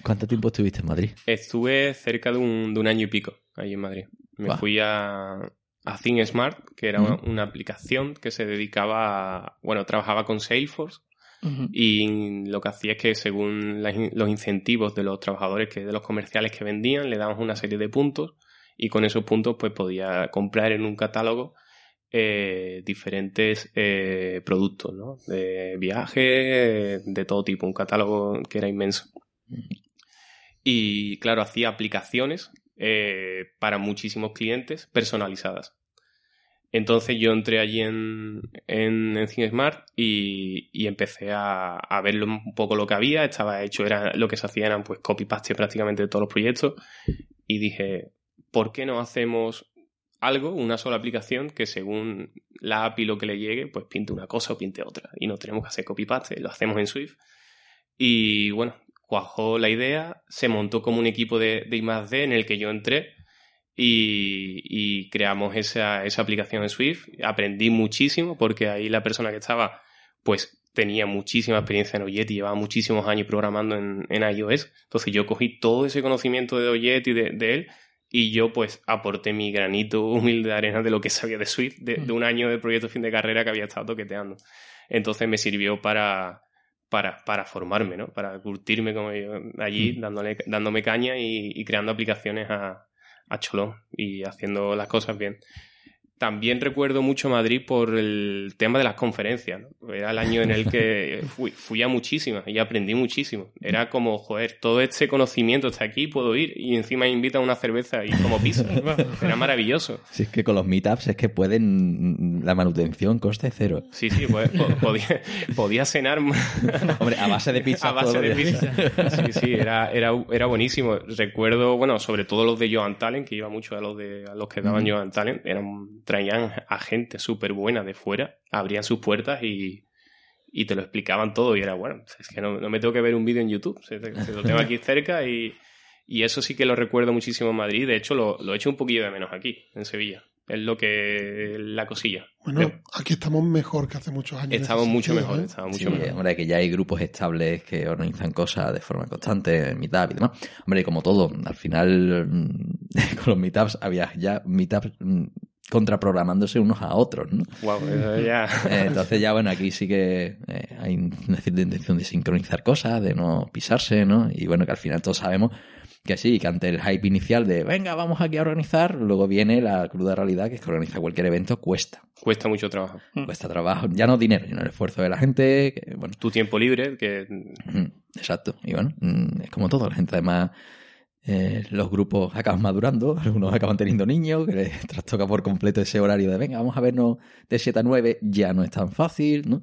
¿Cuánto tiempo estuviste en Madrid? Estuve cerca de un, de un año y pico ahí en Madrid. Me fui a, a ThinkSmart, que era una, una aplicación que se dedicaba a, bueno, trabajaba con Salesforce, Y lo que hacía es que según los incentivos de los trabajadores, que de los comerciales que vendían, le daban una serie de puntos y con esos puntos pues podía comprar en un catálogo eh, diferentes eh, productos, ¿no? De viaje, de todo tipo, un catálogo que era inmenso. Y claro, hacía aplicaciones eh, para muchísimos clientes personalizadas. Entonces yo entré allí en, en, en ThinkSmart y, y empecé a, a ver un poco lo que había. Estaba hecho, era lo que se hacía eran pues copy-paste prácticamente de todos los proyectos. Y dije, ¿por qué no hacemos algo, una sola aplicación, que según la API lo que le llegue, pues pinte una cosa o pinte otra? Y no tenemos que hacer copy-paste, lo hacemos en Swift. Y bueno, cuajó la idea, se montó como un equipo de, de I+D en el que yo entré y, y creamos esa, esa aplicación en Swift. Aprendí muchísimo porque ahí la persona que estaba, pues tenía muchísima experiencia en Oyet y llevaba muchísimos años programando en, en iOS. Entonces yo cogí todo ese conocimiento de Oyet y de, de él y yo pues aporté mi granito humilde de arena de lo que sabía de Swift, de, de un año de proyecto fin de carrera que había estado toqueteando. Entonces me sirvió para, para, para formarme, ¿no? Para curtirme como yo allí, dándole, dándome caña y, y creando aplicaciones a, a y haciendo las cosas bien. También recuerdo mucho Madrid por el tema de las conferencias. ¿no? Era el año en el que fui, fui a muchísimas y aprendí muchísimo. Era como, joder, todo este conocimiento está aquí, puedo ir y encima me invitan a una cerveza y como pizza. Era maravilloso. Si es que con los meetups es que pueden. La manutención coste cero. Sí, sí, pues, po- podía, podía cenar Hombre, a base de pizza. a base de pizza. Sí, sí, era, era, era buenísimo. Recuerdo, bueno, sobre todo los de Joan Talent, que iba mucho a los de a los que daban Mm. Joan Talent, eran, traían a gente súper buena de fuera, abrían sus puertas y, y te lo explicaban todo. Y era, bueno, es que no, no me tengo que ver un vídeo en YouTube, se, se lo tengo aquí cerca y, y eso sí que lo recuerdo muchísimo en Madrid. De hecho, lo, lo he hecho un poquillo de menos aquí, en Sevilla. Es lo que, la cosilla. Bueno, Pero aquí estamos mejor que hace muchos años. estamos mucho sentido, mejor, ¿eh? estamos Sí, mucho mejor. hombre, que ya hay grupos estables que organizan cosas de forma constante, meetup y demás. Hombre, como todo, al final mm, con los meetups había ya meetups mm, contraprogramándose unos a otros, ¿no? Wow, eso ya... Entonces ya, bueno, aquí sí que eh, hay una cierta intención de sincronizar cosas, de no pisarse, ¿no? Y bueno, que al final todos sabemos que sí, que ante el hype inicial de venga, vamos aquí a organizar, luego viene la cruda realidad que es que organizar cualquier evento cuesta. Cuesta mucho trabajo. Cuesta trabajo, ya no dinero, sino el esfuerzo de la gente, que, bueno, Tu tiempo libre, que Mm, Exacto. Y bueno, mm, es como todo. La gente además, eh, los grupos acaban madurando, algunos acaban teniendo niños, que les trastoca por completo ese horario de venga, vamos a vernos de 7 a 9, ya no es tan fácil, ¿no?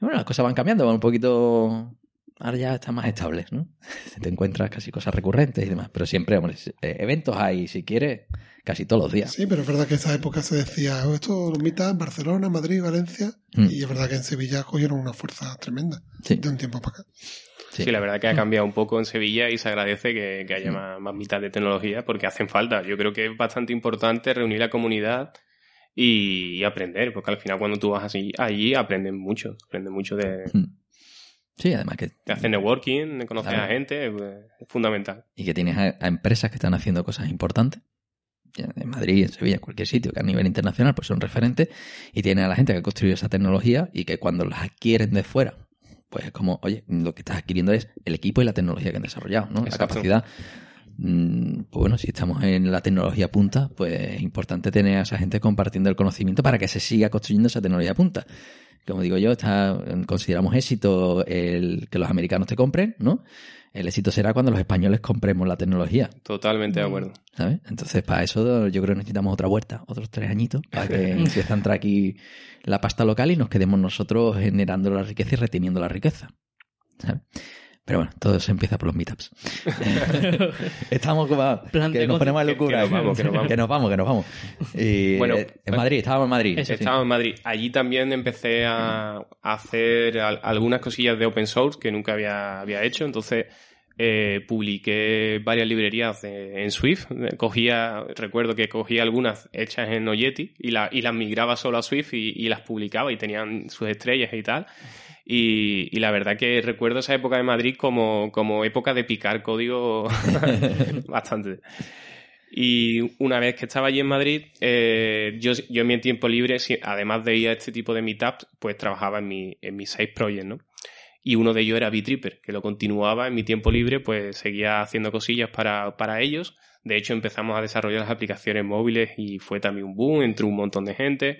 Y bueno, las cosas van cambiando, van un poquito... Ahora ya están más estables, ¿no? Te encuentras casi cosas recurrentes y demás, pero siempre, hombre, eh, eventos hay, si quieres, casi todos los días. Sí, pero es verdad que en esa época se decía, "Oh, esto lo mitad en Barcelona, Madrid, Valencia, Mm. y es verdad que en Sevilla cogieron una fuerza tremenda Sí, de un tiempo para acá. Sí. Sí, la verdad que ha cambiado un poco en Sevilla y se agradece que, que haya más, más mitad de tecnología porque hacen falta. Yo creo que es bastante importante reunir la comunidad y, y aprender, porque al final cuando tú vas así, allí aprendes mucho, aprendes mucho de. Sí, además que de hacer networking, de conocer Claro. a gente, es, es fundamental. y que tienes a, a empresas que están haciendo cosas importantes. En Madrid, en Sevilla, en cualquier sitio que a nivel internacional pues son referentes. Y tienes a la gente que ha construido esa tecnología y que cuando las adquieren de fuera, pues es como, oye, lo que estás adquiriendo es el equipo y la tecnología que han desarrollado, ¿no? La Exacto. capacidad. Mm, Pues bueno, si estamos en la tecnología punta, pues es importante tener a esa gente compartiendo el conocimiento para que se siga construyendo esa tecnología punta. Como digo yo, está, consideramos éxito el que los americanos te compren, ¿no? El éxito será cuando los españoles compremos la tecnología, Totalmente de acuerdo. ¿sabes? Entonces, para eso yo creo que necesitamos otra vuelta, otros tres añitos, para que empiece a entrar aquí la pasta local y nos quedemos nosotros generando la riqueza y reteniendo la riqueza, ¿sabes? Pero bueno, todo se empieza por los meetups. Estamos como Plan que nos ponemos a que- que locura. nos vamos, que nos vamos. que nos vamos, que nos vamos. Y, Bueno, eh, en Madrid, estábamos en Madrid. Eso sí. Estaba en Madrid. Allí también empecé a, a hacer al- algunas cosillas de open source que nunca había, había hecho. Entonces eh, publiqué varias librerías de- en Swift. Cogía, recuerdo que cogía algunas hechas en Oyeti y, la- y las migraba solo a Swift y, y las publicaba y tenían sus estrellas y tal. Y, y la verdad que recuerdo esa época de Madrid como, como época de picar código bastante. Y una vez que estaba allí en Madrid, eh, yo, yo en mi tiempo libre, además de ir a este tipo de meetups, pues trabajaba en mi, en mi side project, ¿no? y uno de ellos era Bitripper, que lo continuaba en mi tiempo libre, pues seguía haciendo cosillas para, para ellos. De hecho, empezamos a desarrollar las aplicaciones móviles y fue también un boom, entró un montón de gente.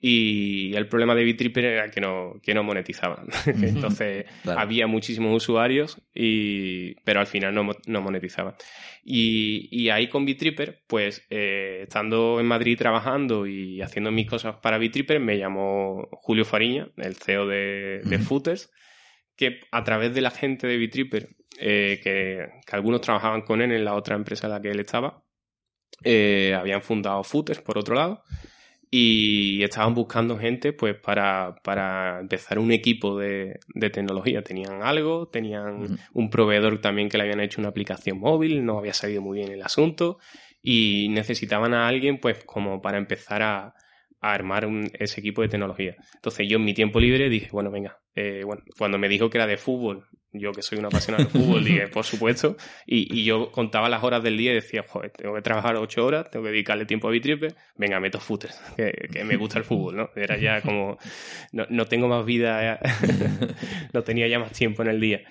Y el problema de Bitripper era que no, que no monetizaban. Entonces había muchísimos usuarios, y, pero al final no, no monetizaban. Y, y, ahí con Bitripper, pues eh, estando en Madrid trabajando y haciendo mis cosas para Bitripper, me llamó Julio Fariña, el CEO de, de Footers, que a través de la gente de Bitripper, eh, que, que, algunos trabajaban con él en la otra empresa en la que él estaba, eh, habían fundado Footers por otro lado y estaban buscando gente pues para, para empezar un equipo de, de, tecnología. Tenían algo, tenían un proveedor también que le habían hecho una aplicación móvil, no había salido muy bien el asunto y necesitaban a alguien pues como para empezar a, a armar un, ese equipo de tecnología. Entonces yo en mi tiempo libre dije, bueno, venga, eh, bueno, cuando me dijo que era de fútbol, yo que soy una apasionado de fútbol, dije, por supuesto, y, y, yo contaba las horas del día y decía, joder, tengo que trabajar ocho horas, tengo que dedicarle tiempo a Bitripe, venga, meto footer, que, que, me gusta el fútbol, ¿no? Era ya como, no, no tengo más vida, no tenía ya más tiempo en el día.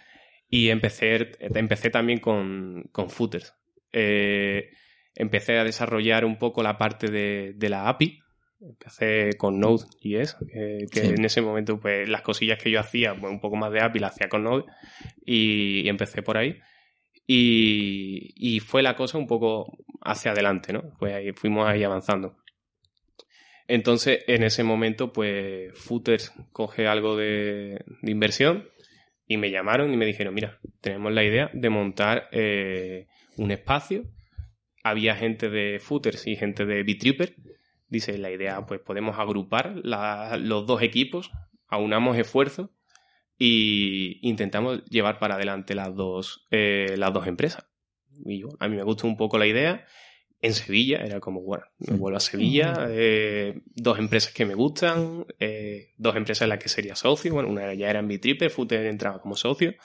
Y empecé, empecé también con, con footers. Eh, empecé a desarrollar un poco la parte de, de la API, Empecé con Node.js, que, que sí. en ese momento pues las cosillas que yo hacía, pues, un poco más de API las hacía con Node y, y empecé por ahí. Y, y, fue la cosa un poco hacia adelante, ¿no? Pues ahí fuimos ahí avanzando. Entonces, en ese momento, pues Footers coge algo de, de inversión y me llamaron y me dijeron, mira, tenemos la idea de montar eh, un espacio. Había gente de Footers y gente de Bitripper Dice, la idea, pues podemos agrupar la, los dos equipos, aunamos esfuerzos y intentamos llevar para adelante las dos, eh, las dos empresas. Y yo, a mí me gustó un poco la idea. En Sevilla era como, bueno, me vuelvo a Sevilla, eh, dos empresas que me gustan, eh, dos empresas en las que sería socio. Bueno, una ya era en Bitripe, Footer entraba como socio.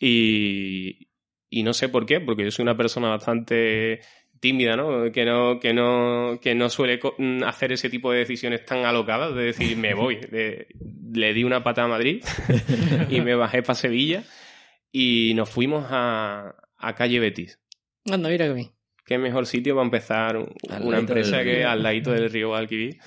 Y, y no sé por qué, porque yo soy una persona bastante tímida, ¿no? Que no, que no, que no suele mm, hacer ese tipo de decisiones tan alocadas, de decir, me voy. De, le di una pata a Madrid y me bajé para Sevilla y nos fuimos a, a calle Betis. Anda, mira que bien. Qué mejor sitio para empezar al una empresa que al ladito del río Guadalquivir,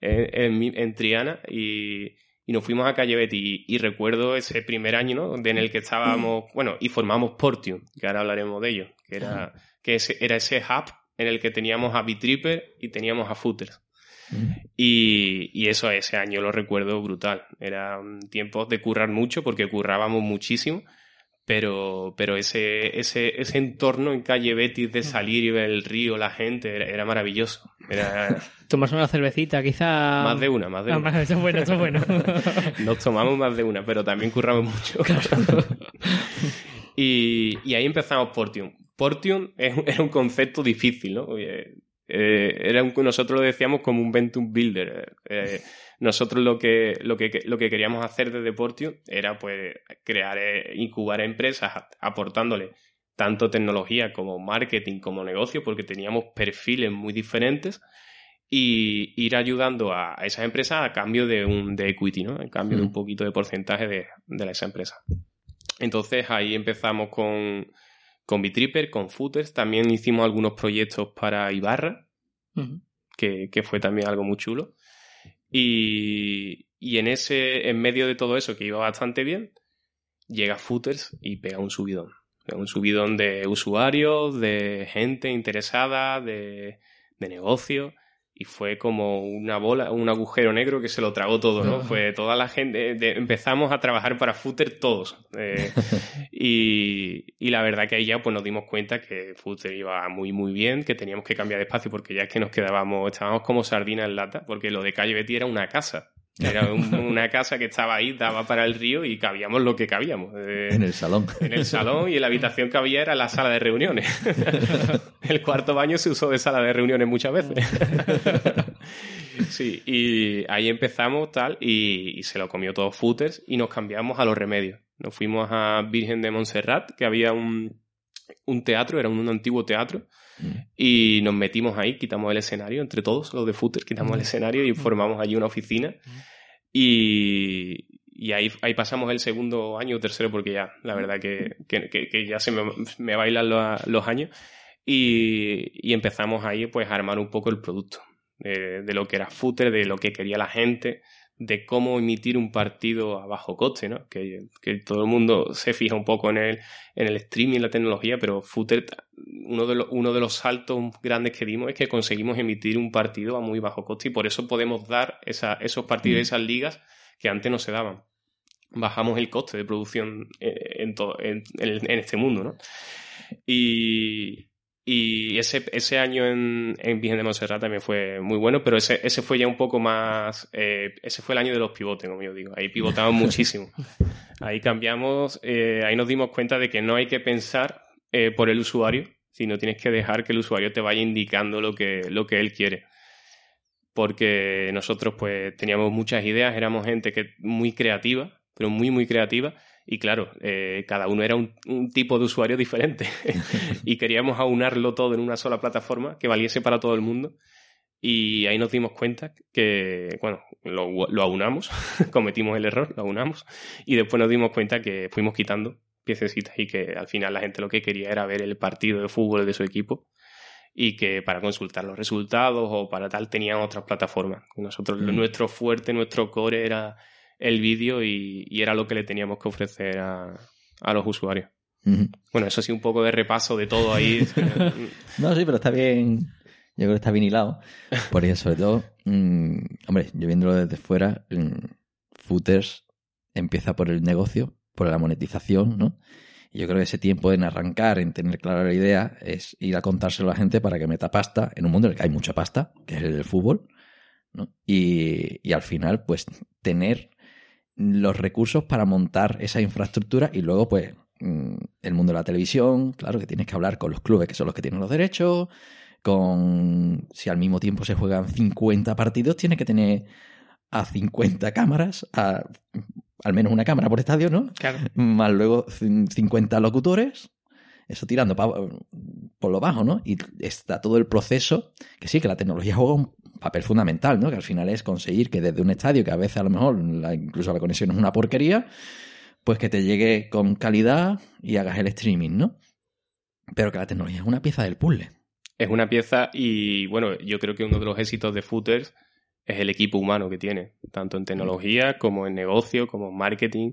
en, en, en, Triana, y, y, nos fuimos a calle Betis. Y, y, recuerdo ese primer año, ¿no? En el que estábamos, bueno, y formamos Portium, que ahora hablaremos de ello, que era que era ese hub en el que teníamos a Bitripper y teníamos a Footers. Mm. Y, y, eso ese año lo recuerdo brutal. Eran tiempos de currar mucho porque currábamos muchísimo, pero, pero ese, ese, ese entorno en calle Betis de salir y ver el río, la gente, era, era maravilloso. Era... Tomarse una cervecita, quizá. Más de una, más de ah, una. Eso es bueno, eso es bueno. Nos tomamos más de una, pero también curramos mucho. Claro. y, y ahí empezamos Portium. Portium era un concepto difícil, ¿no? Eh, era un, nosotros lo decíamos como un Ventum Builder. Eh, nosotros lo que, lo, que, lo que queríamos hacer desde Portium era pues crear, eh, incubar empresas aportándole tanto tecnología como marketing como negocio porque teníamos perfiles muy diferentes y ir ayudando a, esas empresas a cambio de un de equity, ¿no? En cambio mm. de un poquito de porcentaje de, de esa empresa. Entonces ahí empezamos con, con Bitripper, con Footers. También hicimos algunos proyectos para Ibarra, uh -huh. que, que, fue también algo muy chulo. Y, y, en ese, en medio de todo eso, que iba bastante bien, llega Footers y pega un subidón. Pega un subidón de usuarios, de gente interesada, de, de negocio y fue como una bola, un agujero negro que se lo tragó todo, ¿no? Fue toda la gente, de, empezamos a trabajar para Footer todos. Eh, y, y, la verdad que ahí ya pues nos dimos cuenta que Footer iba muy muy bien, que teníamos que cambiar de espacio porque ya es que nos quedábamos, estábamos como sardinas en lata, porque lo de Calle Betty era una casa. Era un, una casa que estaba ahí, daba para el río y cabíamos lo que cabíamos. Eh, en el salón. En el salón y en la habitación que había era la sala de reuniones. el cuarto baño se usó de sala de reuniones muchas veces. sí, y ahí empezamos tal y, y, se lo comió todo Footers y nos cambiamos a los remedios. Nos fuimos a Virgen de Montserrat, que había un, un teatro, era un antiguo teatro. Y nos metimos ahí, quitamos el escenario, entre todos los de Footer, quitamos el escenario y formamos allí una oficina. Y, y ahí, ahí pasamos el segundo año o tercero porque ya, la verdad que, que, que ya se me, me bailan los, los años. Y, y, empezamos ahí pues a armar un poco el producto de, de, lo que era footer, de lo que quería la gente, de cómo emitir un partido a bajo coste, ¿no? Que, que todo el mundo se fija un poco en el, en el streaming, la tecnología, pero footer, uno de, los, uno de los saltos grandes que dimos es que conseguimos emitir un partido a muy bajo coste y por eso podemos dar esa, esos partidos, mm. esas ligas que antes no se daban. Bajamos el coste de producción eh, en, todo, en, en este mundo, ¿no? Y, y ese, ese año en, en Virgen de Montserrat también fue muy bueno, pero ese, ese fue ya un poco más. Eh, ese fue el año de los pivotes, como yo digo. Ahí pivotamos muchísimo. Ahí cambiamos, eh, ahí nos dimos cuenta de que no hay que pensar eh, por el usuario, sino tienes que dejar que el usuario te vaya indicando lo que, lo que él quiere. Porque nosotros, pues, teníamos muchas ideas, éramos gente que muy creativa, pero muy, muy creativa y claro, eh, cada uno era un, un, tipo de usuario diferente y queríamos aunarlo todo en una sola plataforma que valiese para todo el mundo. Y ahí nos dimos cuenta que, bueno, lo, lo aunamos, cometimos el error, lo aunamos, y después nos dimos cuenta que fuimos quitando piececitas y que al final la gente lo que quería era ver el partido de fútbol de su equipo y que para consultar los resultados o para tal tenían otras plataformas. Nosotros, mm. nuestro fuerte, nuestro core era el vídeo y, y, era lo que le teníamos que ofrecer a, a los usuarios. Uh -huh. Bueno, eso sí, un poco de repaso de todo ahí. no, sí, pero está bien. Yo creo que está bien hilado. Porque sobre todo, mmm, hombre, yo viéndolo desde fuera, mmm, Footers empieza por el negocio, por la monetización, ¿no? Y yo creo que ese tiempo en arrancar, en tener clara la idea, es ir a contárselo a la gente para que meta pasta en un mundo en el que hay mucha pasta, que es el del fútbol, ¿no? Y, y al final, pues, tener los recursos para montar esa infraestructura y luego, pues, mm, el mundo de la televisión, claro que tienes que hablar con los clubes que son los que tienen los derechos, con si al mismo tiempo se juegan 50 partidos, tienes que tener a 50 cámaras, a, al menos una cámara por estadio, ¿no? Claro. Más luego 50 locutores, eso tirando pa, por lo bajo, ¿no? Y está todo el proceso, que sí, que la tecnología juega un papel fundamental, ¿no? Que al final es conseguir que desde un estadio, que a veces a lo mejor incluso la conexión es una porquería, pues que te llegue con calidad y hagas el streaming, ¿no? Pero que la tecnología es una pieza del puzzle. Es una pieza y, bueno, yo creo que uno de los éxitos de Footers es el equipo humano que tiene, tanto en tecnología como en negocio, como en marketing,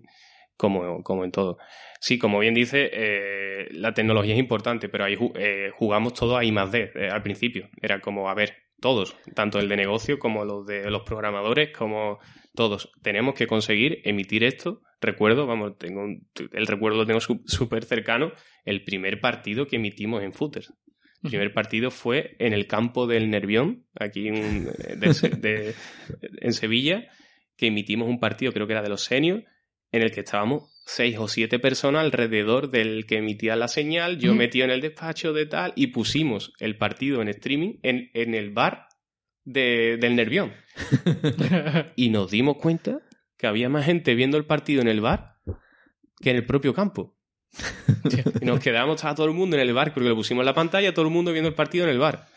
como, como en todo. Sí, como bien dice, eh, la tecnología es importante, pero ahí eh, jugamos todo a I más D eh, al principio. Era como, a ver, todos, tanto el de negocio como los de los programadores, como todos, tenemos que conseguir emitir esto. Recuerdo, vamos, tengo un, el recuerdo lo tengo súper cercano, el primer partido que emitimos en Footers. El primer partido fue en el campo del Nervión, aquí en, de, de, en Sevilla, que emitimos un partido, creo que era de los seniors, en el que estábamos seis o siete personas alrededor del que emitía la señal, yo metido en el despacho de tal, y pusimos el partido en streaming en, en el bar de, del Nervión. y nos dimos cuenta que había más gente viendo el partido en el bar que en el propio campo. y nos quedamos, estaba todo el mundo en el bar, porque lo pusimos en la pantalla, todo el mundo viendo el partido en el bar.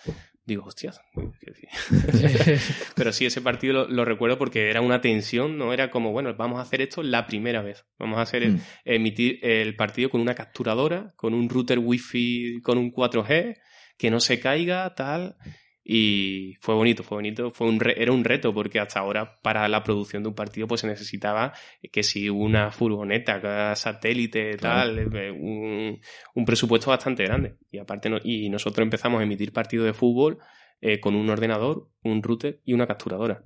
Digo, hostias. Pero sí, ese partido lo, lo, recuerdo porque era una tensión, ¿no? Era como, bueno, vamos a hacer esto la primera vez. Vamos a hacer, mm. emitir el partido con una capturadora, con un router wifi, con un 4G, que no se caiga, tal. Y fue bonito, fue bonito, fue un re, era un reto porque hasta ahora para la producción de un partido pues se necesitaba que si una furgoneta, satélite, claro. tal, eh, un, un, presupuesto bastante grande. Y aparte no, y nosotros empezamos a emitir partidos de fútbol eh, con un ordenador, un router y una capturadora.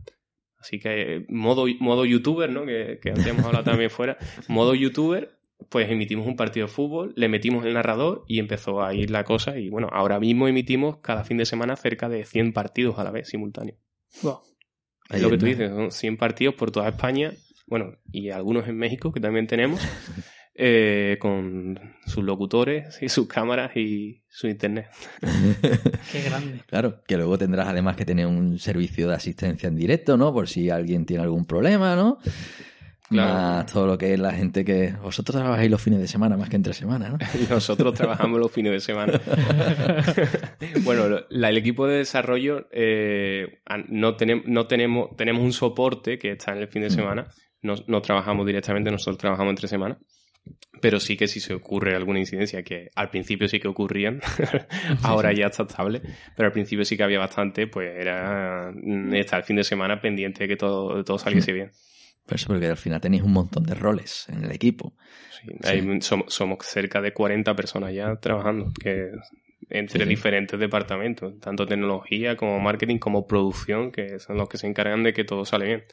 Así que modo, modo youtuber, ¿no? Que, que antes hemos hablado también fuera. Modo youtuber pues emitimos un partido de fútbol, le metimos el narrador y empezó a ir la cosa. Y bueno, ahora mismo emitimos cada fin de semana cerca de 100 partidos a la vez, simultáneos. Wow. Es lo que tú dices, son 100 partidos por toda España, bueno, y algunos en México que también tenemos, eh, con sus locutores y sus cámaras y su internet. Qué grande. Claro, que luego tendrás además que tener un servicio de asistencia en directo, ¿no? Por si alguien tiene algún problema, ¿no? Claro. Más todo lo que es la gente que. Vosotros trabajáis los fines de semana más que entre semana, ¿no? Nosotros trabajamos los fines de semana. bueno, la, el equipo de desarrollo eh, no, tenemos, no tenemos. Tenemos un soporte que está en el fin de semana, no, no trabajamos directamente, nosotros trabajamos entre semanas. Pero sí que si se ocurre alguna incidencia, que al principio sí que ocurrían, ahora ya está estable, pero al principio sí que había bastante, pues era mm, estar el fin de semana pendiente de que todo, todo saliese bien. Por eso, porque al final tenéis un montón de roles en el equipo. Sí, hay- somos, somos cerca de 40 personas ya trabajando, que entre Sí. diferentes departamentos, tanto tecnología como marketing como producción, que son los que se encargan de que todo sale bien.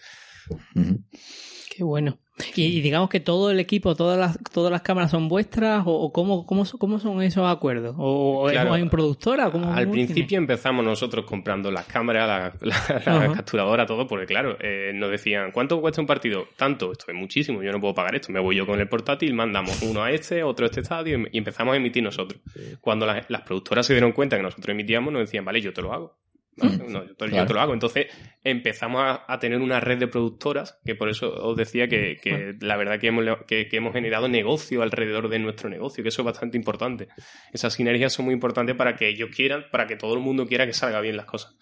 Qué bueno. Y, y digamos que todo el equipo, todas las, todas las cámaras son vuestras, o, o cómo, cómo, cómo son esos acuerdos? ¿O, Claro. hay un productora? ¿Cómo, Al principio empezamos nosotros comprando las cámaras, la, la- capturadora, todo, porque claro, eh, nos decían, ¿cuánto cuesta un partido? Tanto, esto es muchísimo, yo no puedo pagar esto. Me voy yo con el portátil, mandamos uno a este, otro a este estadio y y empezamos a emitir nosotros. Cuando las, las productoras se dieron cuenta que nosotros emitíamos, nos decían, vale, yo te lo hago. No, Mm, no, yo, te, yo te lo hago. Entonces empezamos a, a tener una red de productoras, que por eso os decía que, que la verdad que hemos, que, que hemos generado negocio alrededor de nuestro negocio, que eso es bastante importante. Esas sinergias son muy importantes para que ellos quieran, para que todo el mundo quiera que salga bien las cosas.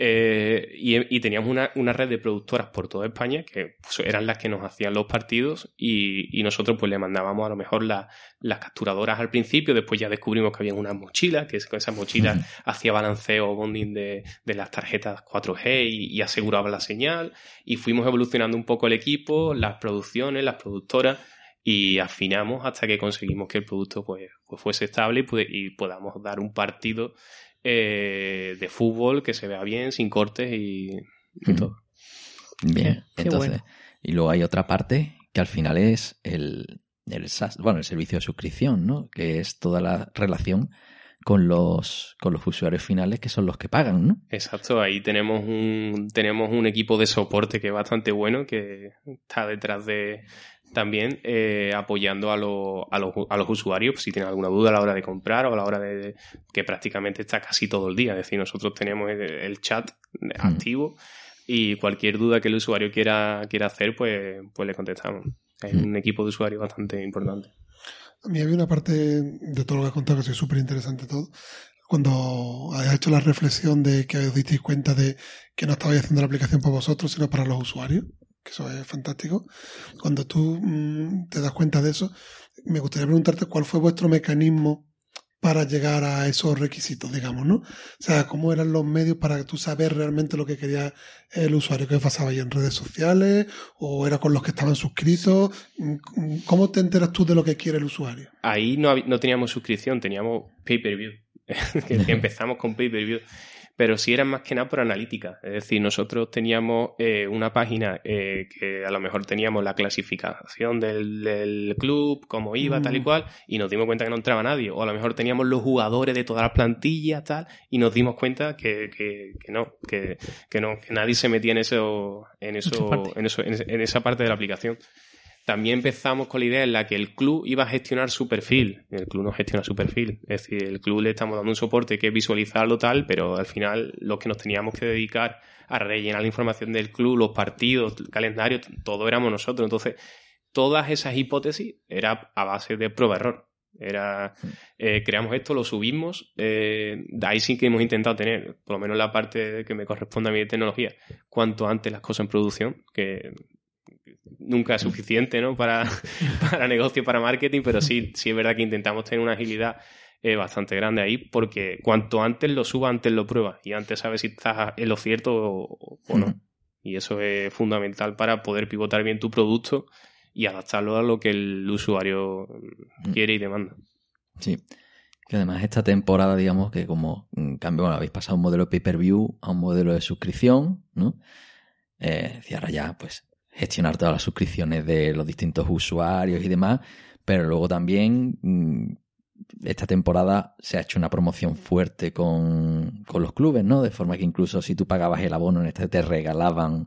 Eh, y, y teníamos una, una red de productoras por toda España que pues, eran las que nos hacían los partidos y, y nosotros pues le mandábamos a lo mejor la- las capturadoras al principio, después ya descubrimos que había unas mochilas, que con esas mochilas hacía balanceo o bonding de, de las tarjetas 4G y, y aseguraba la señal y fuimos evolucionando un poco el equipo, las producciones, las productoras y afinamos hasta que conseguimos que el producto pues, pues fuese estable y podamos dar un partido eh, de fútbol que se vea bien, sin cortes y, todo. Bien, Qué entonces, bueno. y luego hay otra parte que al final es el, el bueno, el servicio de suscripción, ¿no? Que es toda la relación con los, con los usuarios finales que son los que pagan, ¿no? Exacto, ahí tenemos un, tenemos un equipo de soporte que es bastante bueno, que está detrás de también eh, apoyando a, los a, los, a los usuarios pues, si tienen alguna duda a la hora de comprar o a la hora de que prácticamente está casi todo el día. Es decir, nosotros tenemos el, el chat activo y cualquier duda que el usuario quiera, quiera hacer, pues, pues le contestamos. Hay Mm. un equipo de usuarios bastante importante. A mí había una parte de todo lo que has contado que es súper interesante todo. Cuando has hecho la reflexión de que os disteis cuenta de que no estabais haciendo la aplicación para vosotros, sino para los usuarios, que eso es fantástico. Cuando tú mm, te das cuenta de eso, me gustaría preguntarte cuál fue vuestro mecanismo para llegar a esos requisitos, digamos, ¿no? O sea, cómo eran los medios para que tú saber realmente lo que quería el usuario, que pasaba ahí en redes sociales, o era con los que estaban suscritos. ¿Cómo te enteras tú de lo que quiere el usuario? Ahí no, no teníamos suscripción, teníamos pay-per-view. empezamos con pay-per-view. Pero sí eran más que nada por analítica. Es decir, nosotros teníamos eh, una página eh, que a lo mejor teníamos la clasificación del, del club, cómo iba, Mm. tal y cual, y nos dimos cuenta que no entraba nadie. O a lo mejor teníamos los jugadores de todas las plantillas, tal, y nos dimos cuenta que, que, que no, que, que no, que nadie se metía en eso, en eso, en eso, en esa parte de la aplicación. También empezamos con la idea en la que el club iba a gestionar su perfil. El club no gestiona su perfil. Es decir, el club le estamos dando un soporte que es visualizarlo tal, pero al final lo que nos teníamos que dedicar a rellenar la información del club, los partidos, el calendario, todo éramos nosotros. Entonces, todas esas hipótesis era a base de prueba-error. Era, eh, creamos esto, lo subimos. eh, de ahí sí que hemos intentado tener, por lo menos la parte que me corresponde a mí de tecnología, cuanto antes las cosas en producción, que nunca es suficiente ¿no? para, para negocio, para marketing, pero sí, sí es verdad que intentamos tener una agilidad eh, bastante grande ahí, porque cuanto antes lo suba, antes lo pruebas y antes sabes si estás en lo cierto o, o no. Y eso es fundamental para poder pivotar bien tu producto y adaptarlo a lo que el usuario quiere y demanda. Sí. Que además esta temporada, digamos, que como cambio, bueno, habéis pasado un modelo de pay-per-view a un modelo de suscripción, ¿no? Eh, y ahora ya, pues, gestionar todas las suscripciones de los distintos usuarios y demás, pero luego también mm, esta temporada se ha hecho una promoción fuerte con, con los clubes, ¿no? De forma que incluso si tú pagabas el abono en este te regalaban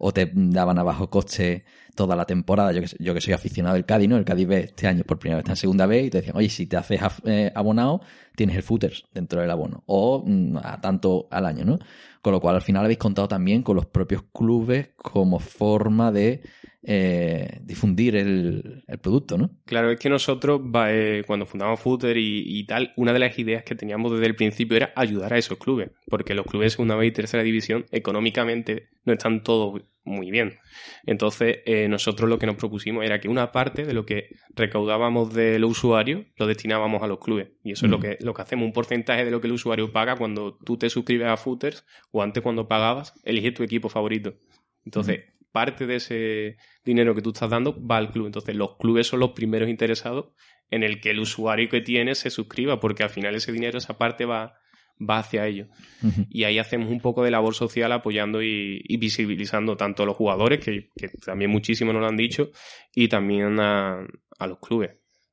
o te daban a bajo coste toda la temporada. Yo que, yo que soy aficionado del Cádiz, ¿no? El Cádiz B este año por primera vez está en segunda vez y te decían, oye, si te haces eh, abonado, tienes el footers dentro del abono. O mm, a tanto al año, ¿no? Con lo cual al final habéis contado también con los propios clubes como forma de eh, difundir el, producto, ¿no? Claro, es que nosotros, eh, cuando fundamos Footer y, y tal, una de las ideas que teníamos desde el principio era ayudar a esos clubes, porque los clubes de segunda vez y tercera división económicamente no están todos muy bien. Entonces, eh, nosotros lo que nos propusimos era que una parte de lo que recaudábamos de los usuarios lo destinábamos a los clubes. Y eso es lo Mm. que, lo que hacemos, un porcentaje de lo que el usuario paga cuando tú te suscribes a Footers o antes cuando pagabas, eliges tu equipo favorito. Entonces, parte de ese dinero que tú estás dando va al club. Entonces, los clubes son los primeros interesados en el que el usuario que tiene se suscriba, porque al final ese dinero, esa parte va, va hacia ellos. Ujú. Y ahí hacemos un poco de labor social apoyando y, y visibilizando tanto a los jugadores, que, que también muchísimo nos lo han dicho, y también a, a los clubes.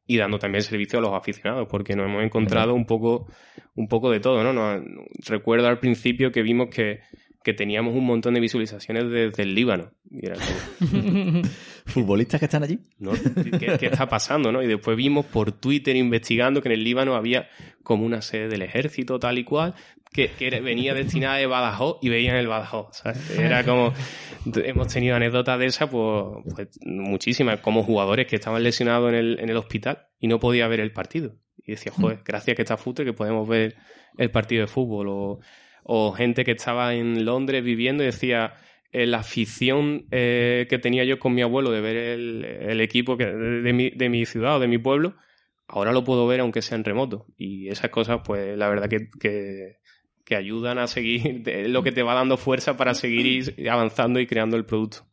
Y dando también servicio a los aficionados, porque nos hemos encontrado un poco, un poco de todo, ¿no? Nos- recuerdo al principio que vimos que, que teníamos un montón de visualizaciones desde el Líbano. Y era como, ¿Futbolistas que están allí? ¿no? ¿Qué, qué está pasando, no? Y después vimos por Twitter investigando que en el Líbano había como una sede del ejército tal y cual que, venía destinada de Badajoz y veían el Badajoz, ¿sabes? Era como... Hemos tenido anécdotas de esas, pues, pues muchísimas, como jugadores que estaban lesionados en el, en el hospital y no podía ver el partido. Y decía, joder, gracias que está fútbol que podemos ver el partido de fútbol. O, o gente que estaba en Londres viviendo y decía, eh, la afición eh, que tenía yo con mi abuelo de ver el, equipo de, mi, de mi ciudad o de mi pueblo, ahora lo puedo ver aunque sea en remoto. Y esas cosas, pues la verdad que, que, que ayudan a seguir, lo que te va dando fuerza para seguir avanzando y creando el producto.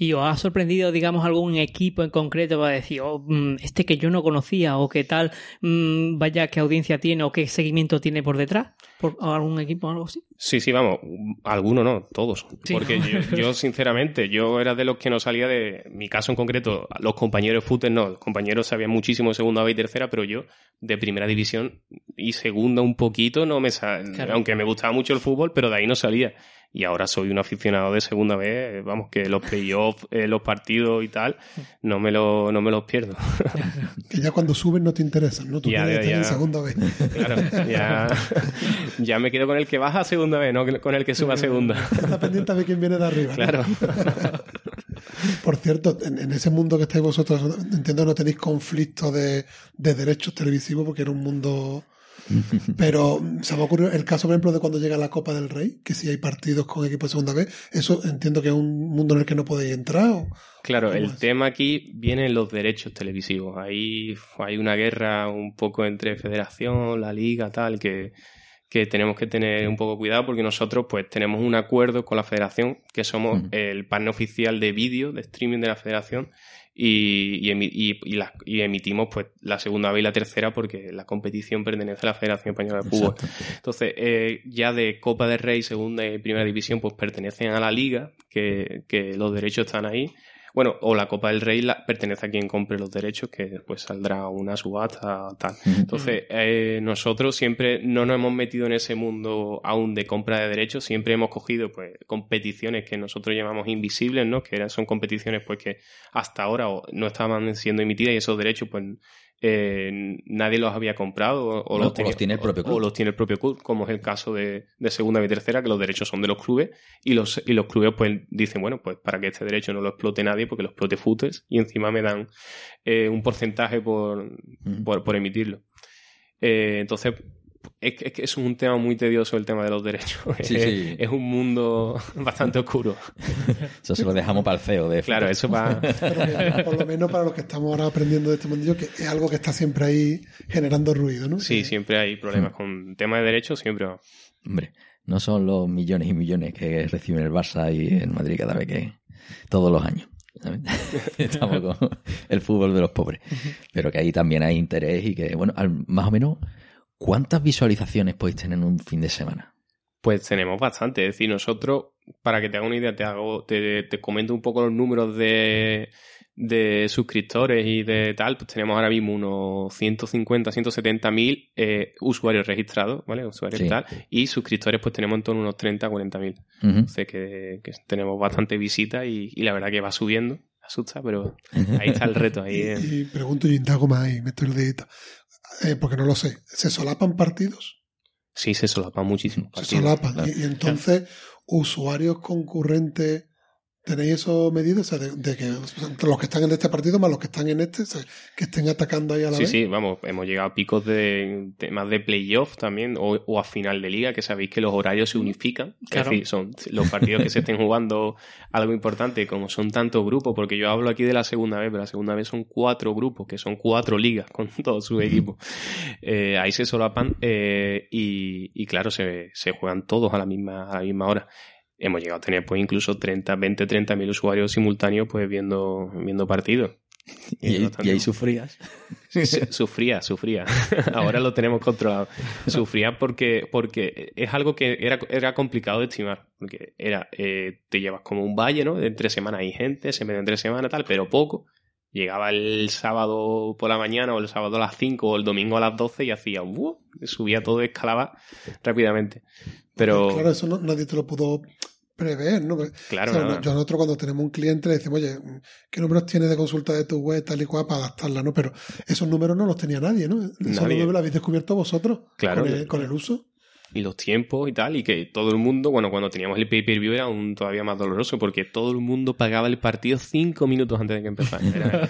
¿Y os ha sorprendido, digamos, algún equipo en concreto para decir, oh, mm, este que yo no conocía o qué tal, mm, vaya, qué audiencia tiene o qué seguimiento tiene por detrás? ¿Por algún equipo o algo así? Sí, sí, vamos, algunos no, todos. Sí. Porque yo, yo, sinceramente, yo era de los que no salía de, mi caso en concreto, los compañeros de fútbol no, los compañeros sabían muchísimo de segunda B y tercera, pero yo de primera división y segunda un poquito no me sal... Claro. aunque me gustaba mucho el fútbol, pero de ahí no salía. Y ahora soy un aficionado de segunda B, vamos, que los playoffs, eh, los partidos y tal, no me, lo, no me los pierdo. Que ya cuando subes no te interesan, ¿no? Tú Ya, quieres ya, estar en ya. segunda vez. Claro, ya, ya me quedo con el que baja a segunda B, no con el que suba a segunda. Está pendiente ver quién viene de arriba. ¿no? Claro. Por cierto, en, en ese mundo que estáis vosotros, entiendo no tenéis conflicto de, de derechos televisivos porque era un mundo... Pero se me ocurrió el caso, por ejemplo, de cuando llega la Copa del Rey, que si hay partidos con equipos de segunda vez, eso entiendo que es un mundo en el que no podéis entrar. ¿o? Claro, ¿Cómo el es? tema aquí viene en los derechos televisivos. Ahí hay una guerra un poco entre federación, la liga, tal, que, que tenemos que tener un poco cuidado porque nosotros pues tenemos un acuerdo con la federación que somos el partner oficial de vídeo, de streaming de la federación y, y, y- y la- y emitimos pues la segunda vez y la tercera porque la competición pertenece a la Federación Española de Fútbol. Entonces, eh, ya de Copa del Rey, segunda y primera división, pues pertenecen a la liga, que, que los derechos están ahí. Bueno, o la Copa del Rey la, pertenece a quien compre los derechos, que después saldrá una subasta, tal. Entonces, eh, nosotros siempre no nos hemos metido en ese mundo aún de compra de derechos, siempre hemos cogido pues competiciones que nosotros llamamos invisibles, ¿no? Que eran, son competiciones pues que hasta ahora no estaban siendo emitidas y esos derechos pues eh, nadie los había comprado o, o No, los, o los tiene el propio club. o los tiene el propio club, como es el caso de, de segunda y tercera, que los derechos son de los clubes y los, y los clubes pues dicen, bueno, pues para que este derecho no lo explote nadie, porque lo explote Footers y encima me dan eh, un porcentaje por, por emitirlo. Eh, entonces, es, que- es que es un tema muy tedioso el tema de los derechos. Sí, es, sí. es un mundo bastante oscuro. Eso se lo dejamos para el CEO de Claro, eso va... Pero por lo menos para los que estamos ahora aprendiendo de este mundillo, que es algo que está siempre ahí generando ruido, ¿no? Sí, Que- siempre hay problemas con tema de derechos, siempre. Hombre, no son los millones y millones que reciben el Barça y el Madrid cada vez que... todos los años. Estamos con el fútbol de los pobres. Pero que ahí también hay interés y que, bueno, al- más o menos, ¿cuántas visualizaciones podéis tener en un fin de semana? Pues tenemos bastante. Es decir, nosotros, para que te haga una idea, te, hago, te, te comento un poco los números de, de suscriptores y de tal. Pues tenemos ahora mismo unos 150, 170 mil eh, usuarios registrados, ¿vale? Usuarios Sí. y tal. Y suscriptores, pues tenemos en torno a unos 30, 40 mil. Ujú. Entonces, que, que tenemos bastante visitas y, y la verdad que va subiendo. Asusta, pero ahí está el reto. Ahí, eh. Y, y pregunto y indago más ahí, meto el dedito. Eh, porque no lo sé. ¿Se solapan partidos? Sí, se solapan muchísimo. Se solapan. claro. Y, y entonces, usuarios concurrentes ¿Tenéis eso medido? O sea, de, de que los que están en este partido más los que están en este, o sea, que estén atacando ahí a la Sí, vez. sí, vamos, hemos llegado a picos de, de- más de playoff también, o, o a final de liga, que sabéis que los horarios se unifican. Claro. Es decir, son los partidos que se estén jugando algo importante, como son tantos grupos, porque yo hablo aquí de la segunda vez, pero la segunda vez son cuatro grupos, que son cuatro ligas con todos sus equipos. Eh, ahí se solapan eh, y, y claro, se, se juegan todos a la misma, a la misma hora. Hemos llegado a tener pues incluso 30, 20, 30 mil usuarios simultáneos pues viendo, viendo partidos. Y, ahí- bastante y ahí sufrías. Su- Sufría, sufría. Ahora lo tenemos controlado. Sufría porque, porque es algo que era, era complicado de estimar. Porque era, eh, te llevas como un valle, ¿no? De entre semanas hay gente, se mete entre semanas, tal, pero poco. Llegaba el sábado por la mañana o el sábado a las 5 o el domingo a las 12 y hacía, ¡uh! subía todo, escalaba rápidamente. Pero, Claro, eso no- nadie te lo pudo prever, ¿no? Claro, o sea, yo nosotros cuando tenemos un cliente le decimos, oye, ¿qué números tienes de consulta de tu web tal y cual para adaptarla, no? Pero esos números no los tenía nadie, ¿no? Esos Nadie. números los habéis descubierto vosotros Claro. con, el, con el uso. Y los tiempos y tal, y que todo el mundo, bueno, cuando teníamos el pay-per-view era aún todavía más doloroso, porque todo el mundo pagaba el partido cinco minutos antes de que empezara.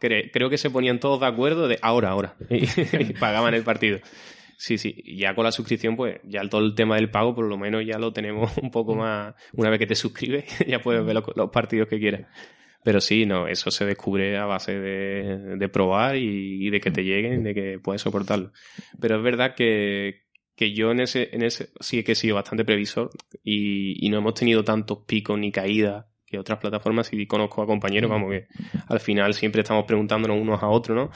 Creo que se ponían todos de acuerdo de ahora, ahora, y, pagaban el partido. Sí, sí, ya con la suscripción, pues ya todo el tema del pago, por lo menos ya lo tenemos un poco más, una vez que te suscribes, ya puedes ver los, los partidos que quieras. Pero sí, no, eso se descubre a base de, de probar y, y de que te lleguen, de que puedes soportarlo. Pero es verdad que, que yo en ese, en ese sí que he sido bastante previsor y, y no hemos tenido tantos picos ni caídas que otras plataformas y conozco a compañeros, vamos que al final siempre estamos preguntándonos unos a otros, ¿no?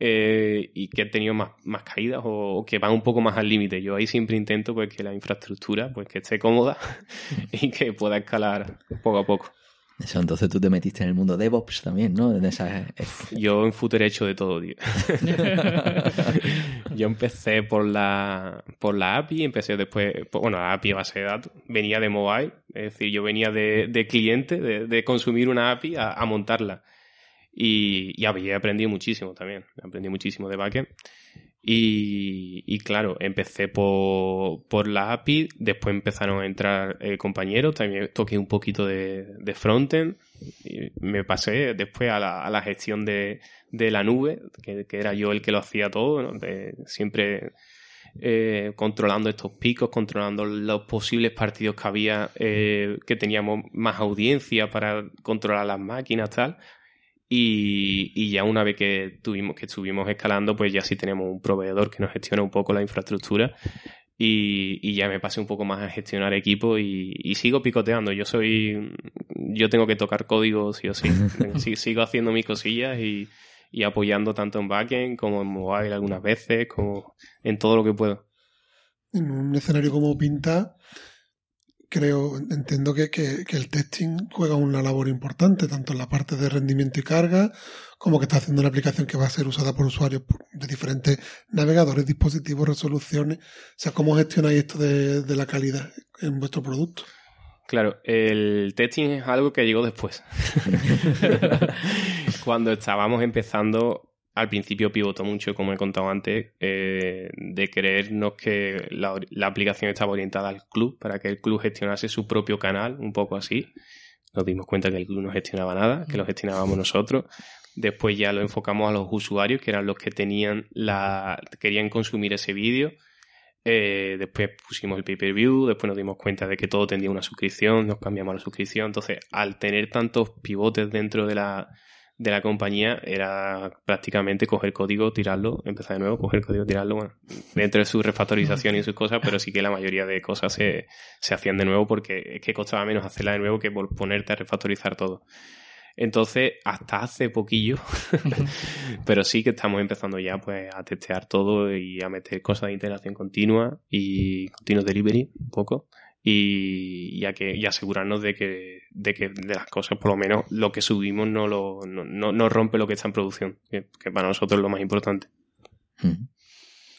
Eh, y que han tenido más, más caídas o, o que van un poco más al límite. Yo ahí siempre intento pues que la infraestructura pues que esté cómoda y que pueda escalar poco a poco. Eso, entonces tú te metiste en el mundo DevOps también, ¿no? En esas- Yo en Footer he hecho de todo, tío. Yo empecé por la, por la API, empecé después, pues, bueno, la API a base de datos, venía de mobile, es decir, yo venía de, de cliente, de, de consumir una API a, a montarla. Y, y aprendido muchísimo también, aprendí muchísimo de backend. Y, claro, empecé por, por la API, después empezaron a entrar eh, compañeros, también toqué un poquito de, de frontend, y me pasé después a la, gestión de, de la nube, que, era yo el que lo hacía todo, siempre eh, controlando estos picos, controlando los posibles partidos que había, eh, que teníamos más audiencia para controlar las máquinas, tal. Y, y ya una vez que tuvimos, que estuvimos escalando, pues ya sí tenemos un proveedor que nos gestiona un poco la infraestructura. Y, y ya me pasé un poco más a gestionar equipo y, y sigo picoteando. Yo soy, yo tengo que tocar código sí o sí. Sí- sigo haciendo mis cosillas y, y apoyando tanto en backend como en mobile algunas veces, como en todo lo que puedo. En un escenario como Pinta, creo, entiendo que, que- que el testing juega una labor importante, tanto en la parte de rendimiento y carga, como que está haciendo una aplicación que va a ser usada por usuarios de diferentes navegadores, dispositivos, resoluciones. O sea, ¿cómo gestionáis esto de, de la calidad en vuestro producto? Claro, el testing es algo que llegó después. Cuando estábamos empezando, al principio pivotó mucho, como he contado antes, eh, de creernos que la, aplicación estaba orientada al club, para que el club gestionase su propio canal, un poco así. Nos dimos cuenta que el club no gestionaba nada, que lo gestionábamos nosotros. Después ya lo enfocamos a los usuarios, que eran los que tenían la, querían consumir ese vídeo. Eh, después pusimos el pay-per-view, después nos dimos cuenta de que todo tendría una suscripción, nos cambiamos la suscripción. Entonces, al tener tantos pivotes dentro de la, de la compañía, era prácticamente coger código, tirarlo, empezar de nuevo, coger código, tirarlo, bueno, dentro de su refactorización y sus cosas, pero sí que la mayoría de cosas se, se hacían de nuevo porque es que costaba menos hacerla de nuevo que ponerte a refactorizar todo. Entonces, hasta hace poquillo, pero sí que estamos empezando ya pues a testear todo y a meter cosas de integración continua y continuous delivery un poco y ya que y asegurarnos de que de que de las cosas por lo menos lo que subimos no lo no, no, no rompe lo que está en producción que, para nosotros es lo más importante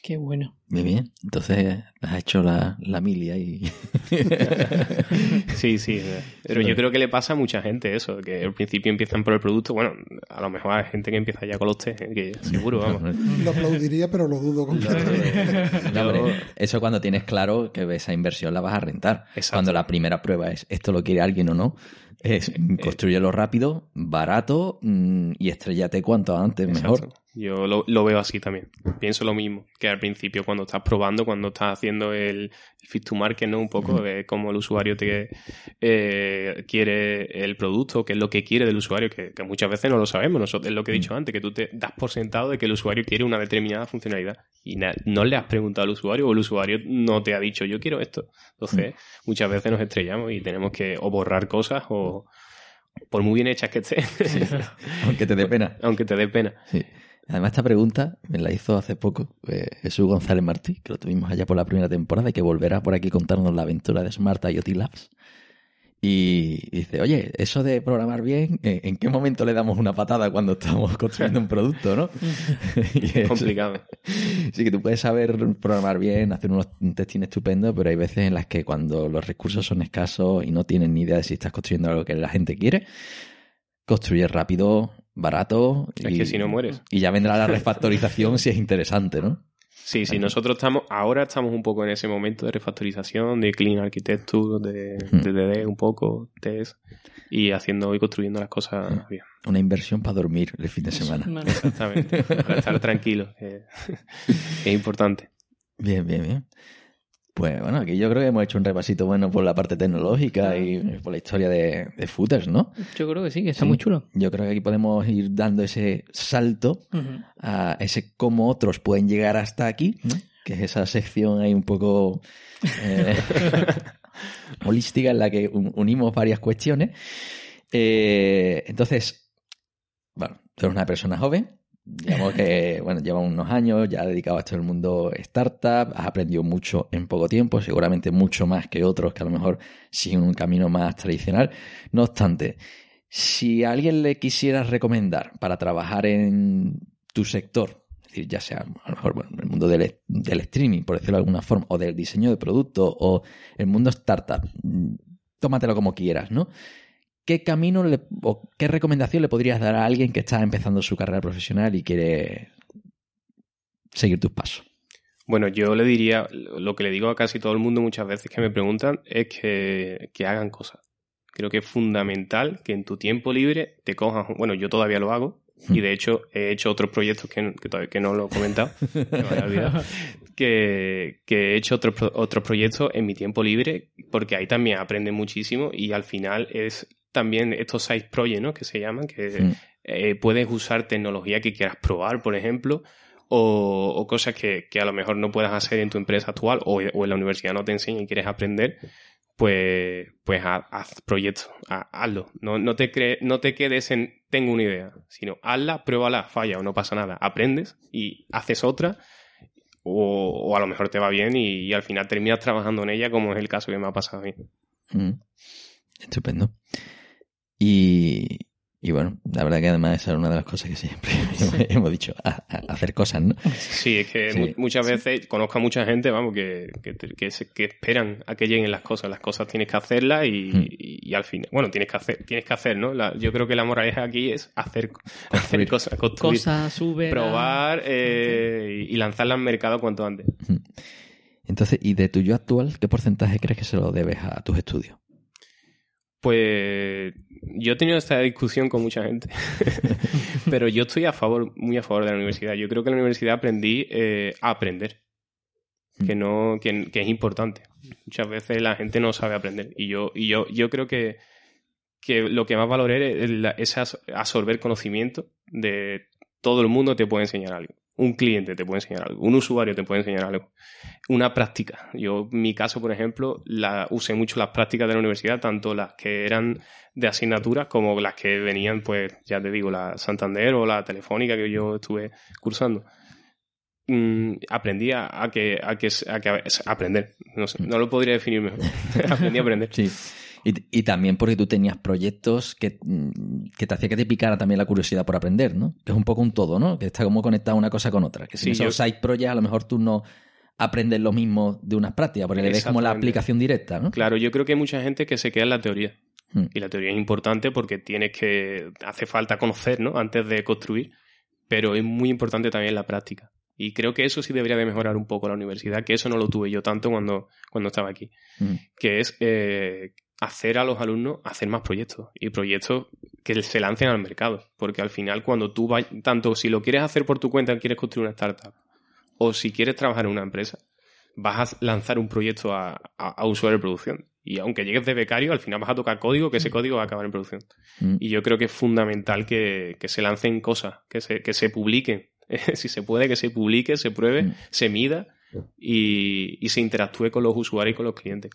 Qué bueno. Muy bien. Entonces has hecho la, la mili ahí. sí sí pero yo creo que le pasa a mucha gente eso que al principio empiezan por el producto bueno a lo mejor hay gente que empieza ya con los test ¿eh? que seguro vamos Lo aplaudiría, pero lo dudo completamente. No, hombre, eso cuando tienes claro que esa inversión la vas a rentar. Exacto. Cuando la primera prueba es esto lo quiere alguien o no, Es construyelo rápido, barato mm, y estrellate cuanto antes mejor. Exacto. Yo lo, lo veo así también. Pienso lo mismo que al principio cuando estás probando, cuando estás haciendo el, el fit to market, ¿no? Un poco de cómo el usuario te eh, quiere el producto, qué es lo que quiere del usuario, que, que muchas veces no lo sabemos. Nosotros, es lo que he dicho antes, que tú te das por sentado de que el usuario quiere una determinada funcionalidad y no le has preguntado al usuario o el usuario no te ha dicho yo quiero esto. Entonces, muchas veces nos estrellamos y tenemos que o borrar cosas o por muy bien hechas que estén, Aunque te dé pena. aunque te dé pena. Sí. Además, esta pregunta me la hizo hace poco eh, Jesús González Martí, que lo tuvimos allá por la primera temporada y que volverá por aquí contarnos la aventura de Smart IoT Labs. Y dice, oye, eso de programar bien, eh, ¿en qué momento le damos una patada cuando estamos construyendo un producto, no? Y es- Complicado. Sí, que tú puedes saber programar bien, hacer unos testing estupendos, pero hay veces en las que cuando los recursos son escasos y no tienes ni idea de si estás construyendo algo que la gente quiere, construyes rápido, barato. Es que si no mueres. Y ya vendrá la refactorización si es interesante, ¿no? Sí, sí, nosotros estamos, ahora estamos un poco en ese momento de refactorización, de clean architecture, de, Hmm. de DD un poco, test, y haciendo y construyendo las cosas bien. Una inversión para dormir el fin de semana. Vale. Exactamente. Para estar tranquilo, que es importante. Bien, bien, bien. Pues bueno, aquí yo creo que hemos hecho un repasito bueno por la parte tecnológica y por la historia de, de footers, ¿no? Yo creo que sí, que está Sí. muy chulo. Yo creo que aquí podemos ir dando ese salto a ese cómo otros pueden llegar hasta aquí, ¿no? que es esa sección ahí un poco eh, holística en la que un- unimos varias cuestiones. Eh, entonces, bueno, tú eres una persona joven, digamos que bueno, lleva unos años ya dedicado a esto del mundo startup, has aprendido mucho en poco tiempo, seguramente mucho más que otros que a lo mejor siguen un camino más tradicional. No obstante, si a alguien le quisieras recomendar para trabajar en tu sector, es decir, ya sea a lo mejor bueno, el mundo del, del streaming, por decirlo de alguna forma, o del diseño de producto, o el mundo startup, mm, tómatelo como quieras, ¿no? ¿Qué camino le- o qué recomendación le podrías dar a alguien que está empezando su carrera profesional y quiere seguir tus pasos? Bueno, yo le diría, lo que le digo a casi todo el mundo muchas veces que me preguntan es que, que hagan cosas. Creo que es fundamental que en tu tiempo libre te cojas, bueno, yo todavía lo hago, y de hecho he hecho otros proyectos que, que todavía que no lo he comentado, que me había olvidado, que, que he hecho otros, otros proyectos en mi tiempo libre, porque ahí también aprende muchísimo y al final es también estos side projects, ¿no? Que se llaman, que eh, puedes usar tecnología que quieras probar, por ejemplo, o, o cosas que, que a lo mejor no puedas hacer en tu empresa actual o, o en la universidad no te enseñan y quieres aprender, pues, pues haz, proyectos, ha- hazlo. No, no, te cre- no te quedes en tengo una idea, sino hazla, pruébala, falla o no pasa nada. Aprendes y haces otra o, o a lo mejor te va bien y, y al final terminas trabajando en ella como es el caso que me ha pasado a mí. Mm. Estupendo. Y, y bueno, la verdad que además esa es una de las cosas que siempre hemos dicho, a- a- hacer cosas, ¿no? Sí, es que Sí. muchas veces conozco a mucha gente, vamos, que, que, que, se- que esperan a que lleguen las cosas. Las cosas tienes que hacerlas y, Mm. y, y al final, bueno, tienes que hacer, tienes que hacer, ¿no? La- yo creo que la moraleja aquí es hacer, hacer cosas, construir, Cosas, probar eh, y y lanzarlas al mercado cuanto antes. Entonces, ¿y de tu yo actual, qué porcentaje crees que se lo debes a tus estudios? Pues yo he tenido esta discusión con mucha gente, pero yo estoy a favor, muy a favor de la universidad. Yo creo que en la universidad aprendí eh, a aprender, que no, que, que es importante. Muchas veces la gente no sabe aprender y yo, y yo, yo creo que, que lo que más valoré es, es absorber conocimiento de todo el mundo te puede enseñar algo. Un cliente te puede enseñar algo, un usuario te puede enseñar algo. Una práctica. Yo, en mi caso, por ejemplo, la, usé mucho las prácticas de la universidad, tanto las que eran de asignaturas como las que venían, pues, ya te digo, la Santander o la Telefónica que yo estuve cursando. Mm, aprendí a, que, a que, a que aprender. No, sé, no lo podría definir mejor. aprendí a aprender. Sí. Y, y también porque tú tenías proyectos que, mm, que te hacía que te picara también la curiosidad por aprender, ¿no? Que es un poco un todo, ¿no? Que está como conectada una cosa con otra. Que si Sí, esos yo- side projects a lo mejor tú no aprendes lo mismo de unas prácticas, porque le ves como la aplicación directa, ¿no? Claro, yo creo que hay mucha gente que se queda en la teoría. Hmm. Y la teoría es importante porque tienes que. hace falta conocer, ¿no? Antes de construir. Pero es muy importante también la práctica. Y creo que eso sí debería de mejorar un poco la universidad, que eso no lo tuve yo tanto cuando, cuando estaba aquí. Mm. Que es eh, hacer a los alumnos hacer más proyectos y proyectos que se lancen al mercado. Porque al final, cuando tú vas, tanto si lo quieres hacer por tu cuenta, quieres construir una startup, o si quieres trabajar en una empresa, vas a lanzar un proyecto a, a, a usuario de producción. Y aunque llegues de becario, al final vas a tocar código, que ese código va a acabar en producción. Mm. Y yo creo que es fundamental que, que se lancen cosas, que se, que se publiquen. si se puede, que se publique, se pruebe, Mm. se mida y, y se interactúe con los usuarios y con los clientes.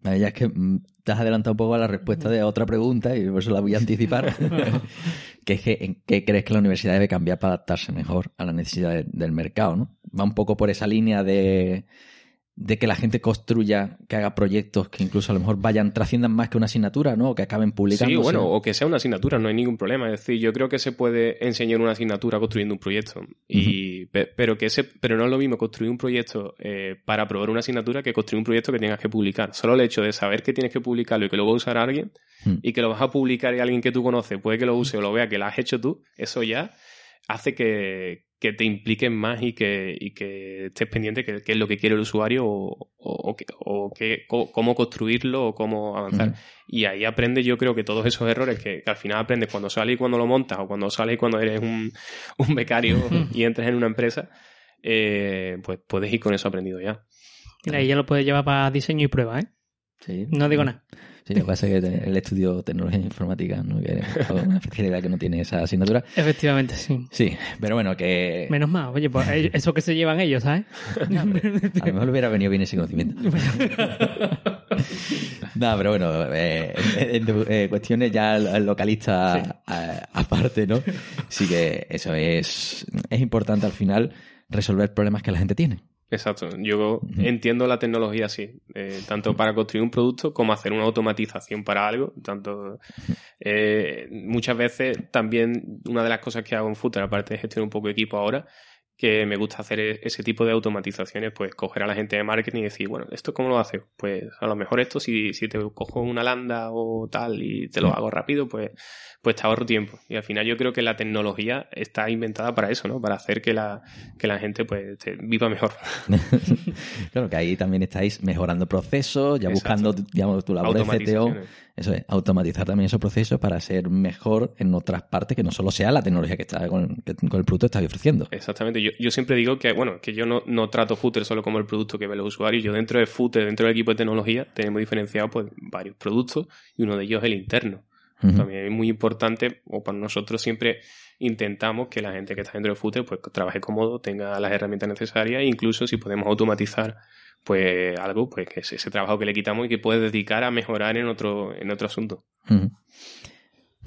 Vale, ya es que mm, te has adelantado un poco a la respuesta de otra pregunta y por eso la voy a anticipar. que es que, ¿en qué crees que la universidad debe cambiar para adaptarse mejor a las necesidades del mercado? ¿no? Va un poco por esa línea de, de que la gente construya, que haga proyectos que incluso a lo mejor vayan, trasciendan más que una asignatura, ¿no? O que acaben publicando. Sí, bueno, o que sea una asignatura, no hay ningún problema. Es decir, yo creo que se puede enseñar una asignatura construyendo un proyecto. Y, pe- pero, que ese, pero no es lo mismo construir un proyecto eh, para probar una asignatura que construir un proyecto que tengas que publicar. Solo el hecho de saber que tienes que publicarlo y que lo va a usar alguien Mm. y que lo vas a publicar y alguien que tú conoces puede que lo use o lo vea que lo has hecho tú, eso ya hace que, que te impliques más y que, y que estés pendiente que, qué es lo que quiere el usuario o, o, o que- o cómo construirlo o cómo avanzar. Y ahí aprendes, yo creo que todos esos errores que, que al final aprendes cuando sales y cuando lo montas o cuando sales y cuando eres un, un becario y entras en una empresa, eh, pues puedes ir con eso aprendido ya. Mira, ahí ya lo puedes llevar para diseño y prueba, ¿eh? Sí. No digo nada. Sí, lo que pasa es que el estudio de tecnología informática, ¿no? que es una especialidad que no tiene esa asignatura. Efectivamente, sí. Sí, pero bueno, que Menos mal, oye, pues ellos- eso que se llevan ellos, ¿sabes? a lo mejor hubiera venido bien ese conocimiento. no, pero bueno, eh, en tu- eh, cuestiones ya localistas a- aparte, ¿no? Sí que eso es, es importante al final resolver problemas que la gente tiene. Exacto. Yo entiendo la tecnología así, eh, tanto para construir un producto como hacer una automatización para algo. Tanto eh, muchas veces también una de las cosas que hago en Footer, aparte de gestionar un poco de equipo ahora, que me gusta hacer e- ese tipo de automatizaciones, pues coger a la gente de marketing y decir, bueno, ¿esto cómo lo hace? Pues a lo mejor esto, si, si te cojo una landa o tal y te lo hago rápido, pues, pues te ahorro tiempo. Y al final yo creo que la tecnología está inventada para eso, ¿no? Para hacer que la, que la gente pues te- viva mejor. claro que ahí también estáis mejorando procesos, ya Exacto. buscando digamos, tu labor de CTO. Eso es, automatizar también esos procesos para ser mejor en otras partes que no solo sea la tecnología que está con, el producto que estás ofreciendo. Exactamente. Yo, yo siempre digo que, bueno, que yo no, no trato Footer solo como el producto que ven los usuarios. Yo dentro de Footer, dentro del equipo de tecnología, tenemos diferenciado pues varios productos y uno de ellos es el interno. También es muy importante, o para nosotros siempre intentamos que la gente que está dentro de Footer pues trabaje cómodo, tenga las herramientas necesarias e incluso si podemos automatizar pues algo, pues que es ese trabajo que le quitamos y que puede dedicar a mejorar en otro, en otro asunto.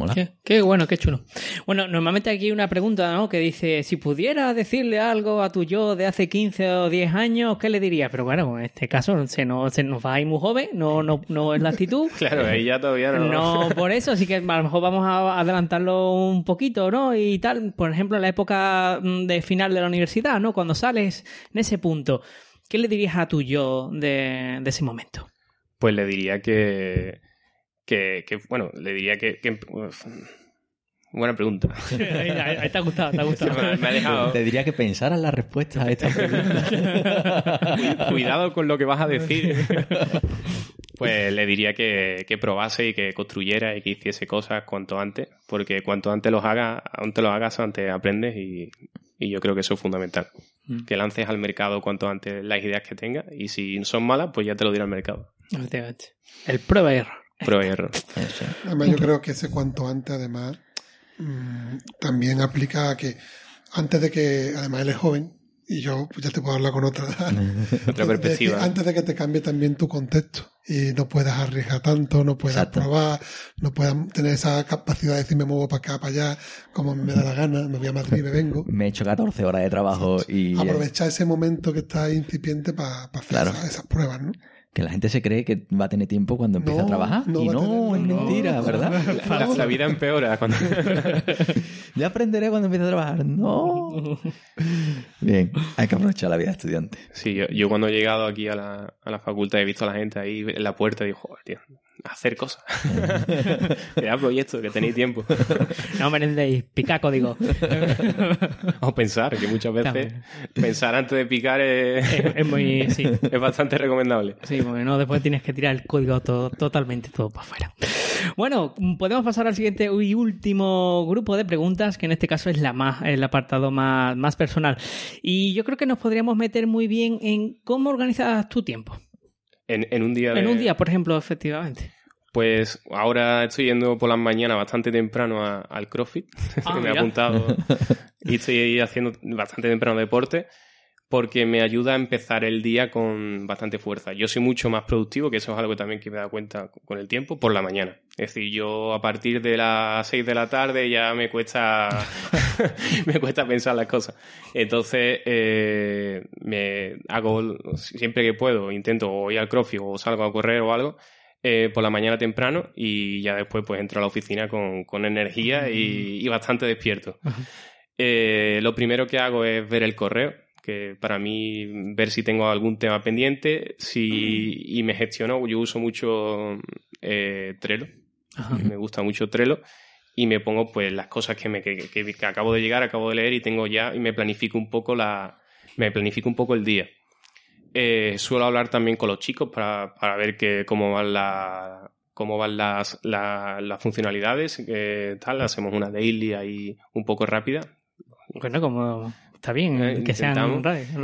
Mola. Qué, qué bueno, qué chulo. Bueno, normalmente aquí hay una pregunta, ¿no? Que dice, si pudiera decirle algo a tu yo de hace 15 o 10 años, ¿qué le dirías? Pero bueno, en este caso se nos, se nos va a ir muy joven, no, no, no es la actitud. Claro, ahí ya todavía no. No, por eso, así que a lo mejor vamos a adelantarlo un poquito, ¿no? Y tal, por ejemplo, en la época mm, de final de la universidad, ¿no? Cuando sales en ese punto, ¿qué le dirías a tu yo de, de ese momento? Pues le diría que, que, que, bueno, le diría que... que- uf, buena pregunta. ahí, ahí- ahí te ha gustado, te ha gustado. me, me ha dejado... Te diría que pensaras la respuesta a esta pregunta. Cuidado con lo que vas a decir. Pues le diría que, que probase y que construyera y que hiciese cosas cuanto antes, porque cuanto antes los hagas, antes los hagas, antes aprendes y, y yo creo que eso es fundamental. Que lances al mercado cuanto antes las ideas que tengas y si son malas, pues ya te lo dirá el mercado. El prueba y error. Prueba y error. Además, yo creo que ese cuanto antes, además, mm, también aplica a que antes de que, además, él es joven, y yo pues, ya te puedo hablar con otra perspectiva. antes de que te cambie también tu contexto y no puedas arriesgar tanto, no puedas Exacto. probar, no puedas tener esa capacidad de decir me muevo para acá, para allá, como me da la gana, me voy a Madrid y me vengo. Me he hecho 14 horas de trabajo y Aprovechar ese momento que está incipiente para hacer Claro. esas, esas pruebas, ¿no? Que la gente se cree que va a tener tiempo cuando empieza No, a trabajar. no y no, tener- es no, mentira, no. ¿verdad? La, la vida empeora cuando... Ya aprenderé cuando empiece a trabajar. No. Bien, hay que aprovechar la vida de estudiante. Sí, yo, yo cuando he llegado aquí a la, a la facultad he visto a la gente ahí en la puerta y digo, joder, tío, hacer cosas. Crear proyectos, que tenéis tiempo. No merendéis, pica código. o pensar, que muchas veces También. pensar antes de picar es, es, es muy. Sí. es bastante recomendable. Sí, porque no, después tienes que tirar el código todo, totalmente todo para afuera. Bueno, podemos pasar al siguiente y último grupo de preguntas, que en este caso es la más, el apartado más, más personal. Y yo creo que nos podríamos meter muy bien en cómo organizas tu tiempo. En, en un día En un día, por ejemplo, efectivamente. Pues ahora estoy yendo por las mañanas bastante temprano a- al CrossFit. Ah, que me he apuntado y estoy haciendo bastante temprano deporte porque me ayuda a empezar el día con bastante fuerza. Yo soy mucho más productivo, que eso es algo también que me he dado cuenta con el tiempo, por la mañana. Es decir, yo a partir de las 6 de la tarde ya me cuesta me cuesta pensar las cosas. Entonces, eh, me hago siempre que puedo, intento ir al crossfit o salgo a correr o algo, eh, por la mañana temprano y ya después pues entro a la oficina con, con energía y, y bastante despierto. Eh, lo primero que hago es ver el correo, que para mí ver si tengo algún tema pendiente si, y me gestiono. Yo uso mucho eh, Trello, Ajá. me gusta mucho Trello y me pongo pues las cosas que, me, que, que- que acabo de llegar, acabo de leer y tengo ya y me planifico un poco la me planifico un poco el día. Eh, suelo hablar también con los chicos para, para ver que, cómo van la cómo van las, la- las funcionalidades, que tal, hacemos una daily ahí un poco rápida. Bueno, como está bien Eh, que sean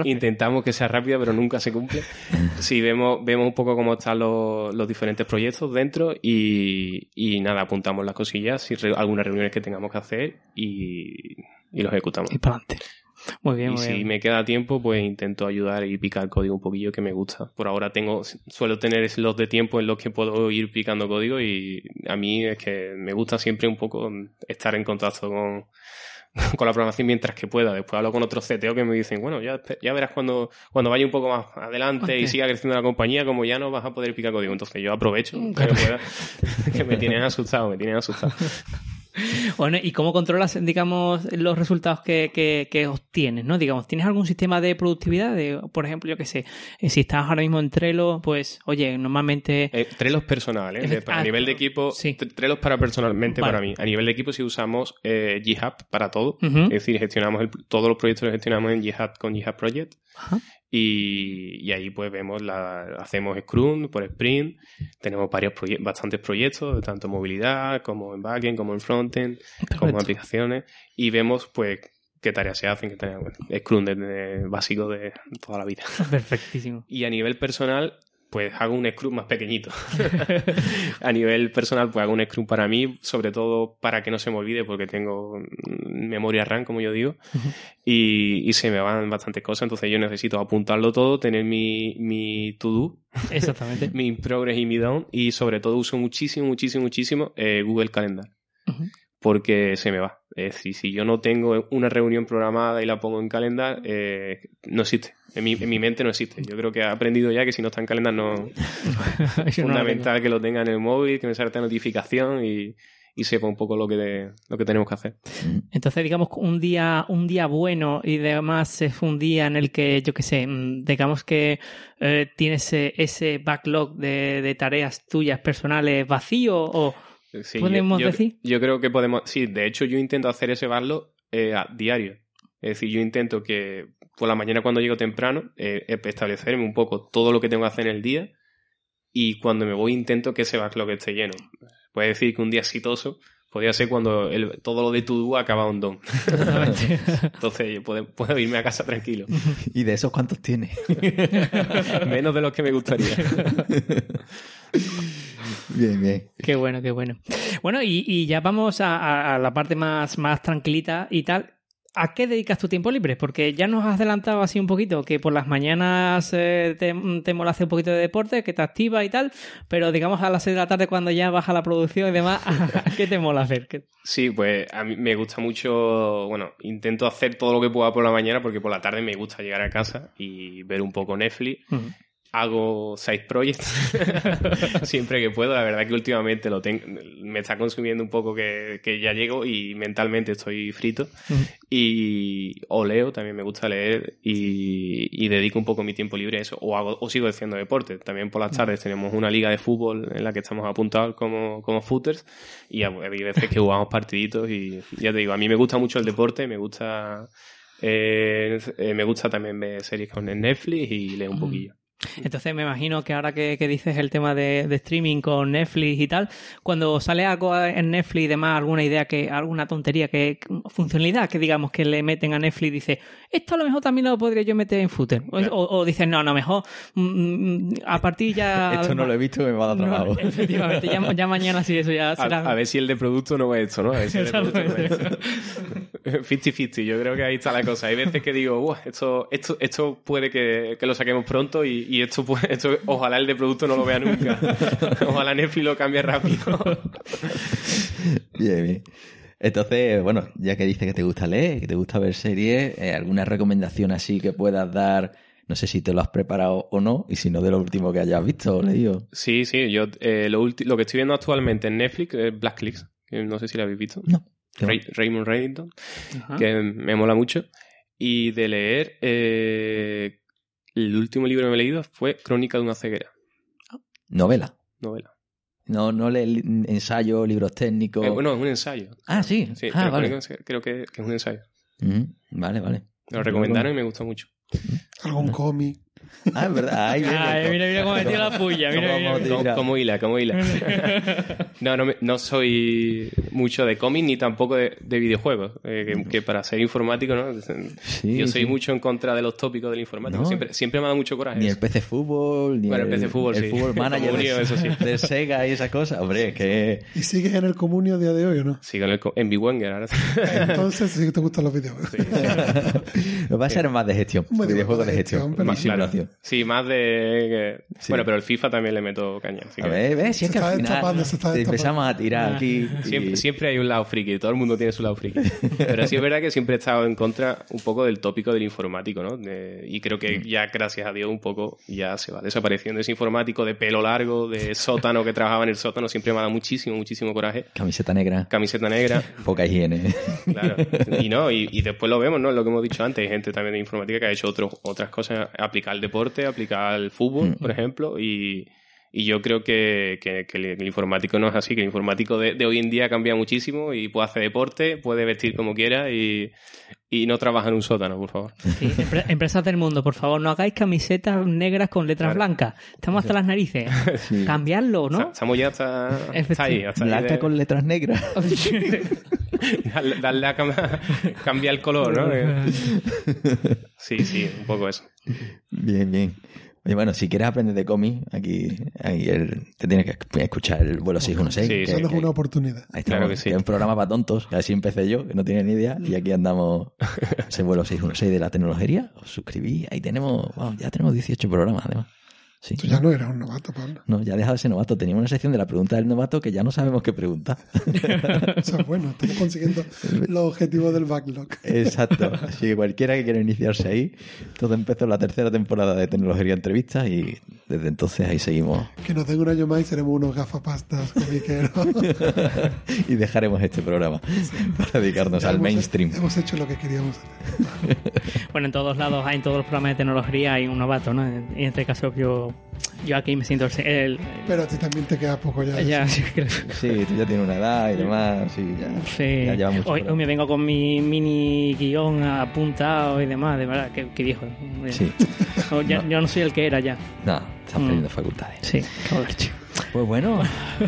intentamos. que sea rápida, pero nunca se cumple. Sí, vemos, vemos un poco cómo están los, los diferentes proyectos dentro y, y nada, apuntamos las cosillas, si re- algunas reuniones que tengamos que hacer y, y los ejecutamos. Y para adelante. Muy bien, Y muy si bien. me queda tiempo, pues intento ayudar y picar código un poquillo que me gusta. Por ahora tengo, suelo tener slots de tiempo en los que puedo ir picando código y a mí es que me gusta siempre un poco estar en contacto con, con la programación mientras que pueda. Después hablo con otros CTO que me dicen, bueno, ya, ya verás cuando, cuando vaya un poco más adelante y siga creciendo la compañía, como ya no vas a poder picar código. Entonces yo aprovecho que, pueda, que me tienen asustado, me tienen asustado. Bueno, ¿y cómo controlas, digamos, los resultados que, que, que obtienes, no? Digamos, ¿tienes algún sistema de productividad? De, por ejemplo, yo qué sé, eh, si estás ahora mismo en Trello, pues, oye, normalmente... Eh, Trello personal, ¿eh? De- Ah, a nivel de equipo, sí. Trello para personalmente Vale. para mí. A nivel de equipo sí usamos eh, GitHub para todo. Es decir, gestionamos el- todos los proyectos los gestionamos en GitHub con GitHub Project. Ajá. Y, y ahí pues vemos, la, hacemos Scrum por Sprint. Tenemos varios proye- bastantes proyectos, tanto en movilidad como en backend, como en frontend, como Perfecto. aplicaciones. Y vemos pues qué tareas se hacen, qué tareas, bueno, Scrum de, de- básico de toda la vida. Perfectísimo. Y a nivel personal, pues hago un Scrum más pequeñito. a nivel personal, pues hago un Scrum para mí, sobre todo para que no se me olvide, porque tengo memoria RAM, como yo digo, y, y se me van bastantes cosas, entonces yo necesito apuntarlo todo, tener mi, mi to-do, Exactamente. mi progress y mi down, y sobre todo uso muchísimo, muchísimo, muchísimo eh, Google Calendar. Porque se me va. Es decir, si yo no tengo una reunión programada y la pongo en calendar, eh, no existe. En mi, en mi mente no existe. Yo creo que he aprendido ya que si no está en calendar no, es no lo fundamental que lo tenga en el móvil, que me salga notificación y, y sepa un poco lo que, lo que tenemos que hacer. Entonces, digamos, un día, un día bueno y además es un día en el que, yo qué sé, mm, digamos que eh, tienes ese, ese backlog de, de tareas tuyas personales vacío o... Sí, ¿Podemos yo, yo- decir? Yo creo que podemos. Sí, de hecho, yo intento hacer ese backlog eh, a diario. Es decir, yo intento que por la mañana cuando llego temprano, eh, establecerme un poco todo lo que tengo que hacer en el día y cuando me voy intento que ese backlog esté lleno. Puede decir que un día exitoso podría ser cuando el- todo lo de tu do acaba un don. Entonces yo puedo, puedo irme a casa tranquilo. ¿Y de esos cuántos tiene? Menos de los que me gustaría. bien, bien. Qué bueno, qué bueno. Bueno, y, y ya vamos a, a- a la parte más, más tranquilita y tal. ¿A qué dedicas tu tiempo libre? Porque ya nos has adelantado así un poquito que por las mañanas eh, te, te mola hacer un poquito de deporte, que te activa y tal, pero digamos a las 6 de la tarde cuando ya baja la producción y demás, ¿qué te mola hacer? ¿Qué- Sí, pues a mí me gusta mucho, bueno, intento hacer todo lo que pueda por la mañana porque por la tarde me gusta llegar a casa y ver un poco Netflix. Hago side projects siempre que puedo. La verdad que últimamente lo tengo, me está consumiendo un poco que, que ya llego y mentalmente estoy frito. Y o leo, también me gusta leer y, y dedico un poco mi tiempo libre a eso. O, hago, o sigo haciendo deporte. También por las tardes tenemos una liga de fútbol en la que estamos apuntados como, como footers y hay veces que jugamos partiditos y ya te digo, a mí me gusta mucho el deporte, me gusta... eh, eh, me gusta también ver series con Netflix y leer un poquillo. Entonces me imagino que ahora que, que dices el tema de, de streaming con Netflix y tal, cuando sale algo en Netflix y demás, alguna idea que, alguna tontería que, funcionalidad que digamos que le meten a Netflix, dice, esto a lo mejor también lo podría yo meter en footer. O, o, o dices, no, no, mejor, mm, mm, a partir ya... Esto no lo he visto, me va a dar No, trabajo. efectivamente, ya, ya mañana sí, eso ya será... a ver si el de producto no es esto, ¿no? A ver si el de producto no es esto. 50-50, yo creo que ahí está la cosa. Hay veces que digo, "Buah, esto, esto, esto puede que, que lo saquemos pronto y, y esto, puede, esto ojalá el de producto no lo vea nunca. ojalá Netflix lo cambie rápido. Bien, bien. Entonces, bueno, ya que dices que te gusta leer, que te gusta ver series, eh, ¿alguna recomendación así que puedas dar? No sé si te lo has preparado o no, y si no, de lo último que hayas visto o leído. Sí, sí, yo eh, lo, lo que estoy viendo actualmente en Netflix es Black Clicks, que no sé si lo habéis visto. No. Ray- Raymond Reddington, Ajá. que me mola mucho. Y de leer, eh, el último libro que me he leído fue Crónica de una ceguera, Novela. novela. No, no lee ensayo, libros técnicos. Eh, bueno, es un ensayo. Ah, sí. Sí, ah, creo, vale. creo que- creo que, que es un ensayo. Mm, vale, vale. Me lo recomendaron y me gustó mucho. Algún cómic. Ah, es verdad. Ahí viene. Ay, mira, mira cómo metió la puya. Mira, ¿Cómo mira, mira. Mira. Como, como hila, como hila. no, no, no soy mucho de cómic ni tampoco de, de videojuegos. eh, que, que para ser informático, ¿no? Sí, Yo soy sí. mucho en contra de los tópicos del informático. No. Siempre, siempre me ha dado mucho coraje. Ni el. PC Fútbol, ni Bueno, el PC Fútbol, el sí. Fútbol Manager Comunio, de, eso sí. de Sega y esas cosas. Hombre, que... ¿Y sigues en el comunio a día de hoy o no? Sigo en, el, en Wenger ahora. Entonces sí que te gustan los videojuegos. Va a ser más de gestión. Un videojuego Videojuego de de gestión. Más claro. Sí, más de... que- Sí. Bueno, pero el FIFA también le meto caña. así A que- ver, ves, si es Se que al final te empezamos a tirar aquí. y- Siempre, siempre hay un lado friki, todo el mundo tiene su lado friki. Pero sí es verdad que siempre he estado en contra un poco del tópico del informático, ¿no? De- y creo que ya, gracias a Dios, un poco ya se va desapareciendo ese informático de pelo largo, de sótano que trabajaba en el sótano, siempre me ha dado muchísimo, muchísimo coraje. Camiseta negra, Camiseta negra, poca higiene. claro. Y no, y, y después lo vemos, ¿no? Lo que hemos dicho antes, hay gente también de informática que ha hecho otros otras cosas, aplicar deporte, aplicar el fútbol, por ejemplo, y, y yo creo que, que- que el, informático no es así, que el informático de, de hoy en día cambia muchísimo y puede hacer deporte, puede vestir como quiera y, y no trabaja en un sótano, por favor. Sí, empre- empresas del mundo, por favor, no hagáis camisetas negras con letras Claro. blancas. Estamos hasta las narices. Cambiarlo, ¿no? Estamos ya hasta, hasta ahí. Hasta ahí Blanca de- con letras negras. darle, darle a cam- cambiar el color, ¿no? Sí, sí, un poco eso. Bien, bien. Oye, bueno, si quieres aprender de cómic, aquí, aquí el- te tienes que escuchar el vuelo 616. Sí, que- sí. Eso no es que- una oportunidad. Ahí Claro estamos, que sí. es un programa para tontos, que así empecé yo, que no tiene ni idea, y aquí andamos ese vuelo 616 de la tecnología. Os suscribí, ahí tenemos, wow, ya tenemos 18 programas además. Sí. Tú ya no eras un novato, Pablo. No, ya he dejado ese novato. Teníamos una sección de la pregunta del novato que ya no sabemos qué preguntar. Eso es bueno. Estamos consiguiendo los objetivos del backlog. Exacto. Así que cualquiera que quiera iniciarse ahí. Entonces empezó la tercera temporada de Tecnología Entrevistas y desde entonces ahí seguimos. Que nos den un año más y seremos unos gafapastas comiqueros. y dejaremos este programa para dedicarnos Ya al hemos- mainstream. Hemos hecho lo que queríamos hacer. Bueno, en todos lados hay, en todos los programas de tecnología hay un novato, ¿no? Y en este caso yo, yo aquí me siento el... el- Pero a ti también te queda poco ya. ya, sí, Sí, tú ya tienes una edad y demás. Sí, ya, sí. ya lleva mucho hoy, hoy me vengo con mi mini guion apuntado y demás, de verdad, qué, qué viejo. Sí. No, ya- Yo no soy el que era ya. No, estás Mm. perdiendo facultades. Sí. Pues bueno,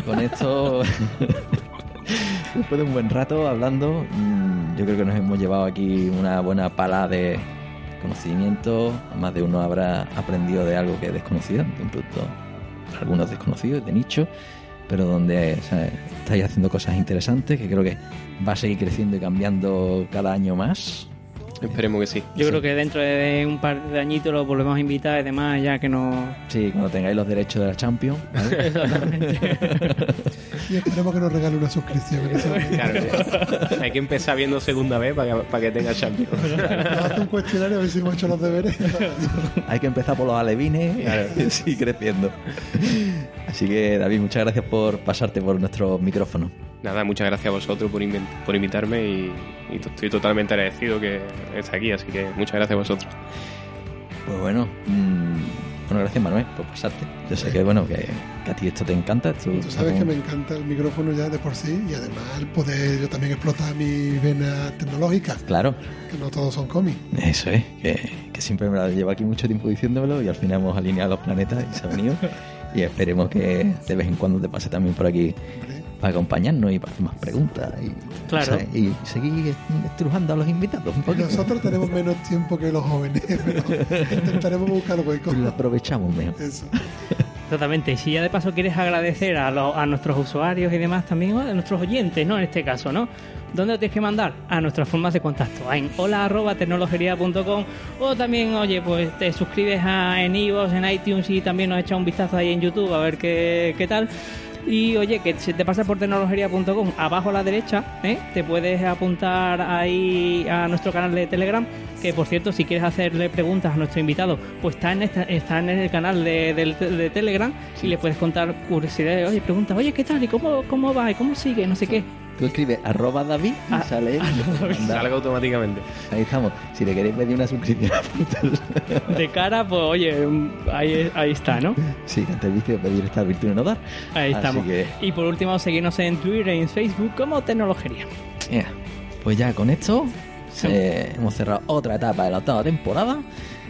con esto, después de un buen rato hablando, mm, yo creo que nos hemos llevado aquí una buena pala de conocimiento. Más de uno habrá aprendido de algo que es desconocido, de un producto, algunos desconocidos, de nicho, pero donde estáis haciendo cosas interesantes que creo que va a seguir creciendo y cambiando cada año más. Esperemos que sí. Yo creo que dentro de un par de añitos lo volvemos a invitar y demás, ya que no... Sí, cuando tengáis los derechos de la Champions. ¿vale? Y esperemos que nos regale una suscripción. Claro, sí. hay que empezar viendo segunda vez para que, para que tenga Champions. Hace un cuestionario a ver si hemos hecho los deberes. Hay que empezar por los alevines y creciendo. Así que, David, muchas gracias por pasarte por nuestro micrófono. Nada, muchas gracias a vosotros por, por invitarme y, estoy totalmente agradecido que esté aquí, así que muchas gracias a vosotros. Pues bueno, mm, bueno, gracias Manuel por pasarte. Yo sé que bueno que, que a ti esto te encanta. Tú, Tú sabes que me encanta el micrófono ya de por sí y además el poder yo también explotar mi vena tecnológica, Claro, que no todos son cómics. eso es, que, que siempre me lo llevo aquí mucho tiempo diciéndomelo y al final hemos alineado los planetas y se ha venido. Y esperemos que de vez en cuando te pase también por aquí para acompañarnos y para hacer más preguntas y, Claro. y seguir estrujando a los invitados un poquito. Nosotros tenemos menos tiempo que los jóvenes, pero intentaremos buscar huecos. Lo aprovechamos mejor. Eso. Exactamente. Y si ya de paso quieres agradecer a, nuestros usuarios y demás también, a nuestros oyentes, ¿no? En este caso, ¿no? ¿Dónde lo tienes que mandar? A nuestras formas de contacto, en hola arroba tecnologería.com o también, oye, pues te suscribes a, en iVoox, en iTunes y también nos echas un vistazo ahí en YouTube a ver qué, qué tal. Y oye, que si te pasas por tecnologería.com, abajo a la derecha, ¿eh? te puedes apuntar ahí a nuestro canal de Telegram. Que por cierto, si quieres hacerle preguntas a nuestro invitado, pues está en, esta- está en el canal de, de Telegram y le puedes contar curiosidades. Oye, pregunta, oye, ¿qué tal? ¿Y cómo, cómo va? ¿Y cómo sigue? No sé qué. Tú escribes arroba David y Ah, sale él. Anda, Salga automáticamente. Ahí estamos. Si le queréis pedir una suscripción a De cara, pues oye, ahí, ahí está, ¿no? sí, ante el vicio de pedir estar virtud y no dar. Ahí Así estamos. que- Y por último, seguirnos en Twitter y en Facebook como Tecnologería. Pues ya con esto eh, hemos cerrado otra etapa de la octava temporada.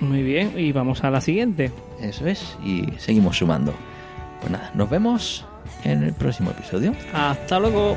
Muy bien, y vamos a la siguiente. Eso es, y seguimos sumando. Pues nada, nos vemos en el próximo episodio. Hasta luego.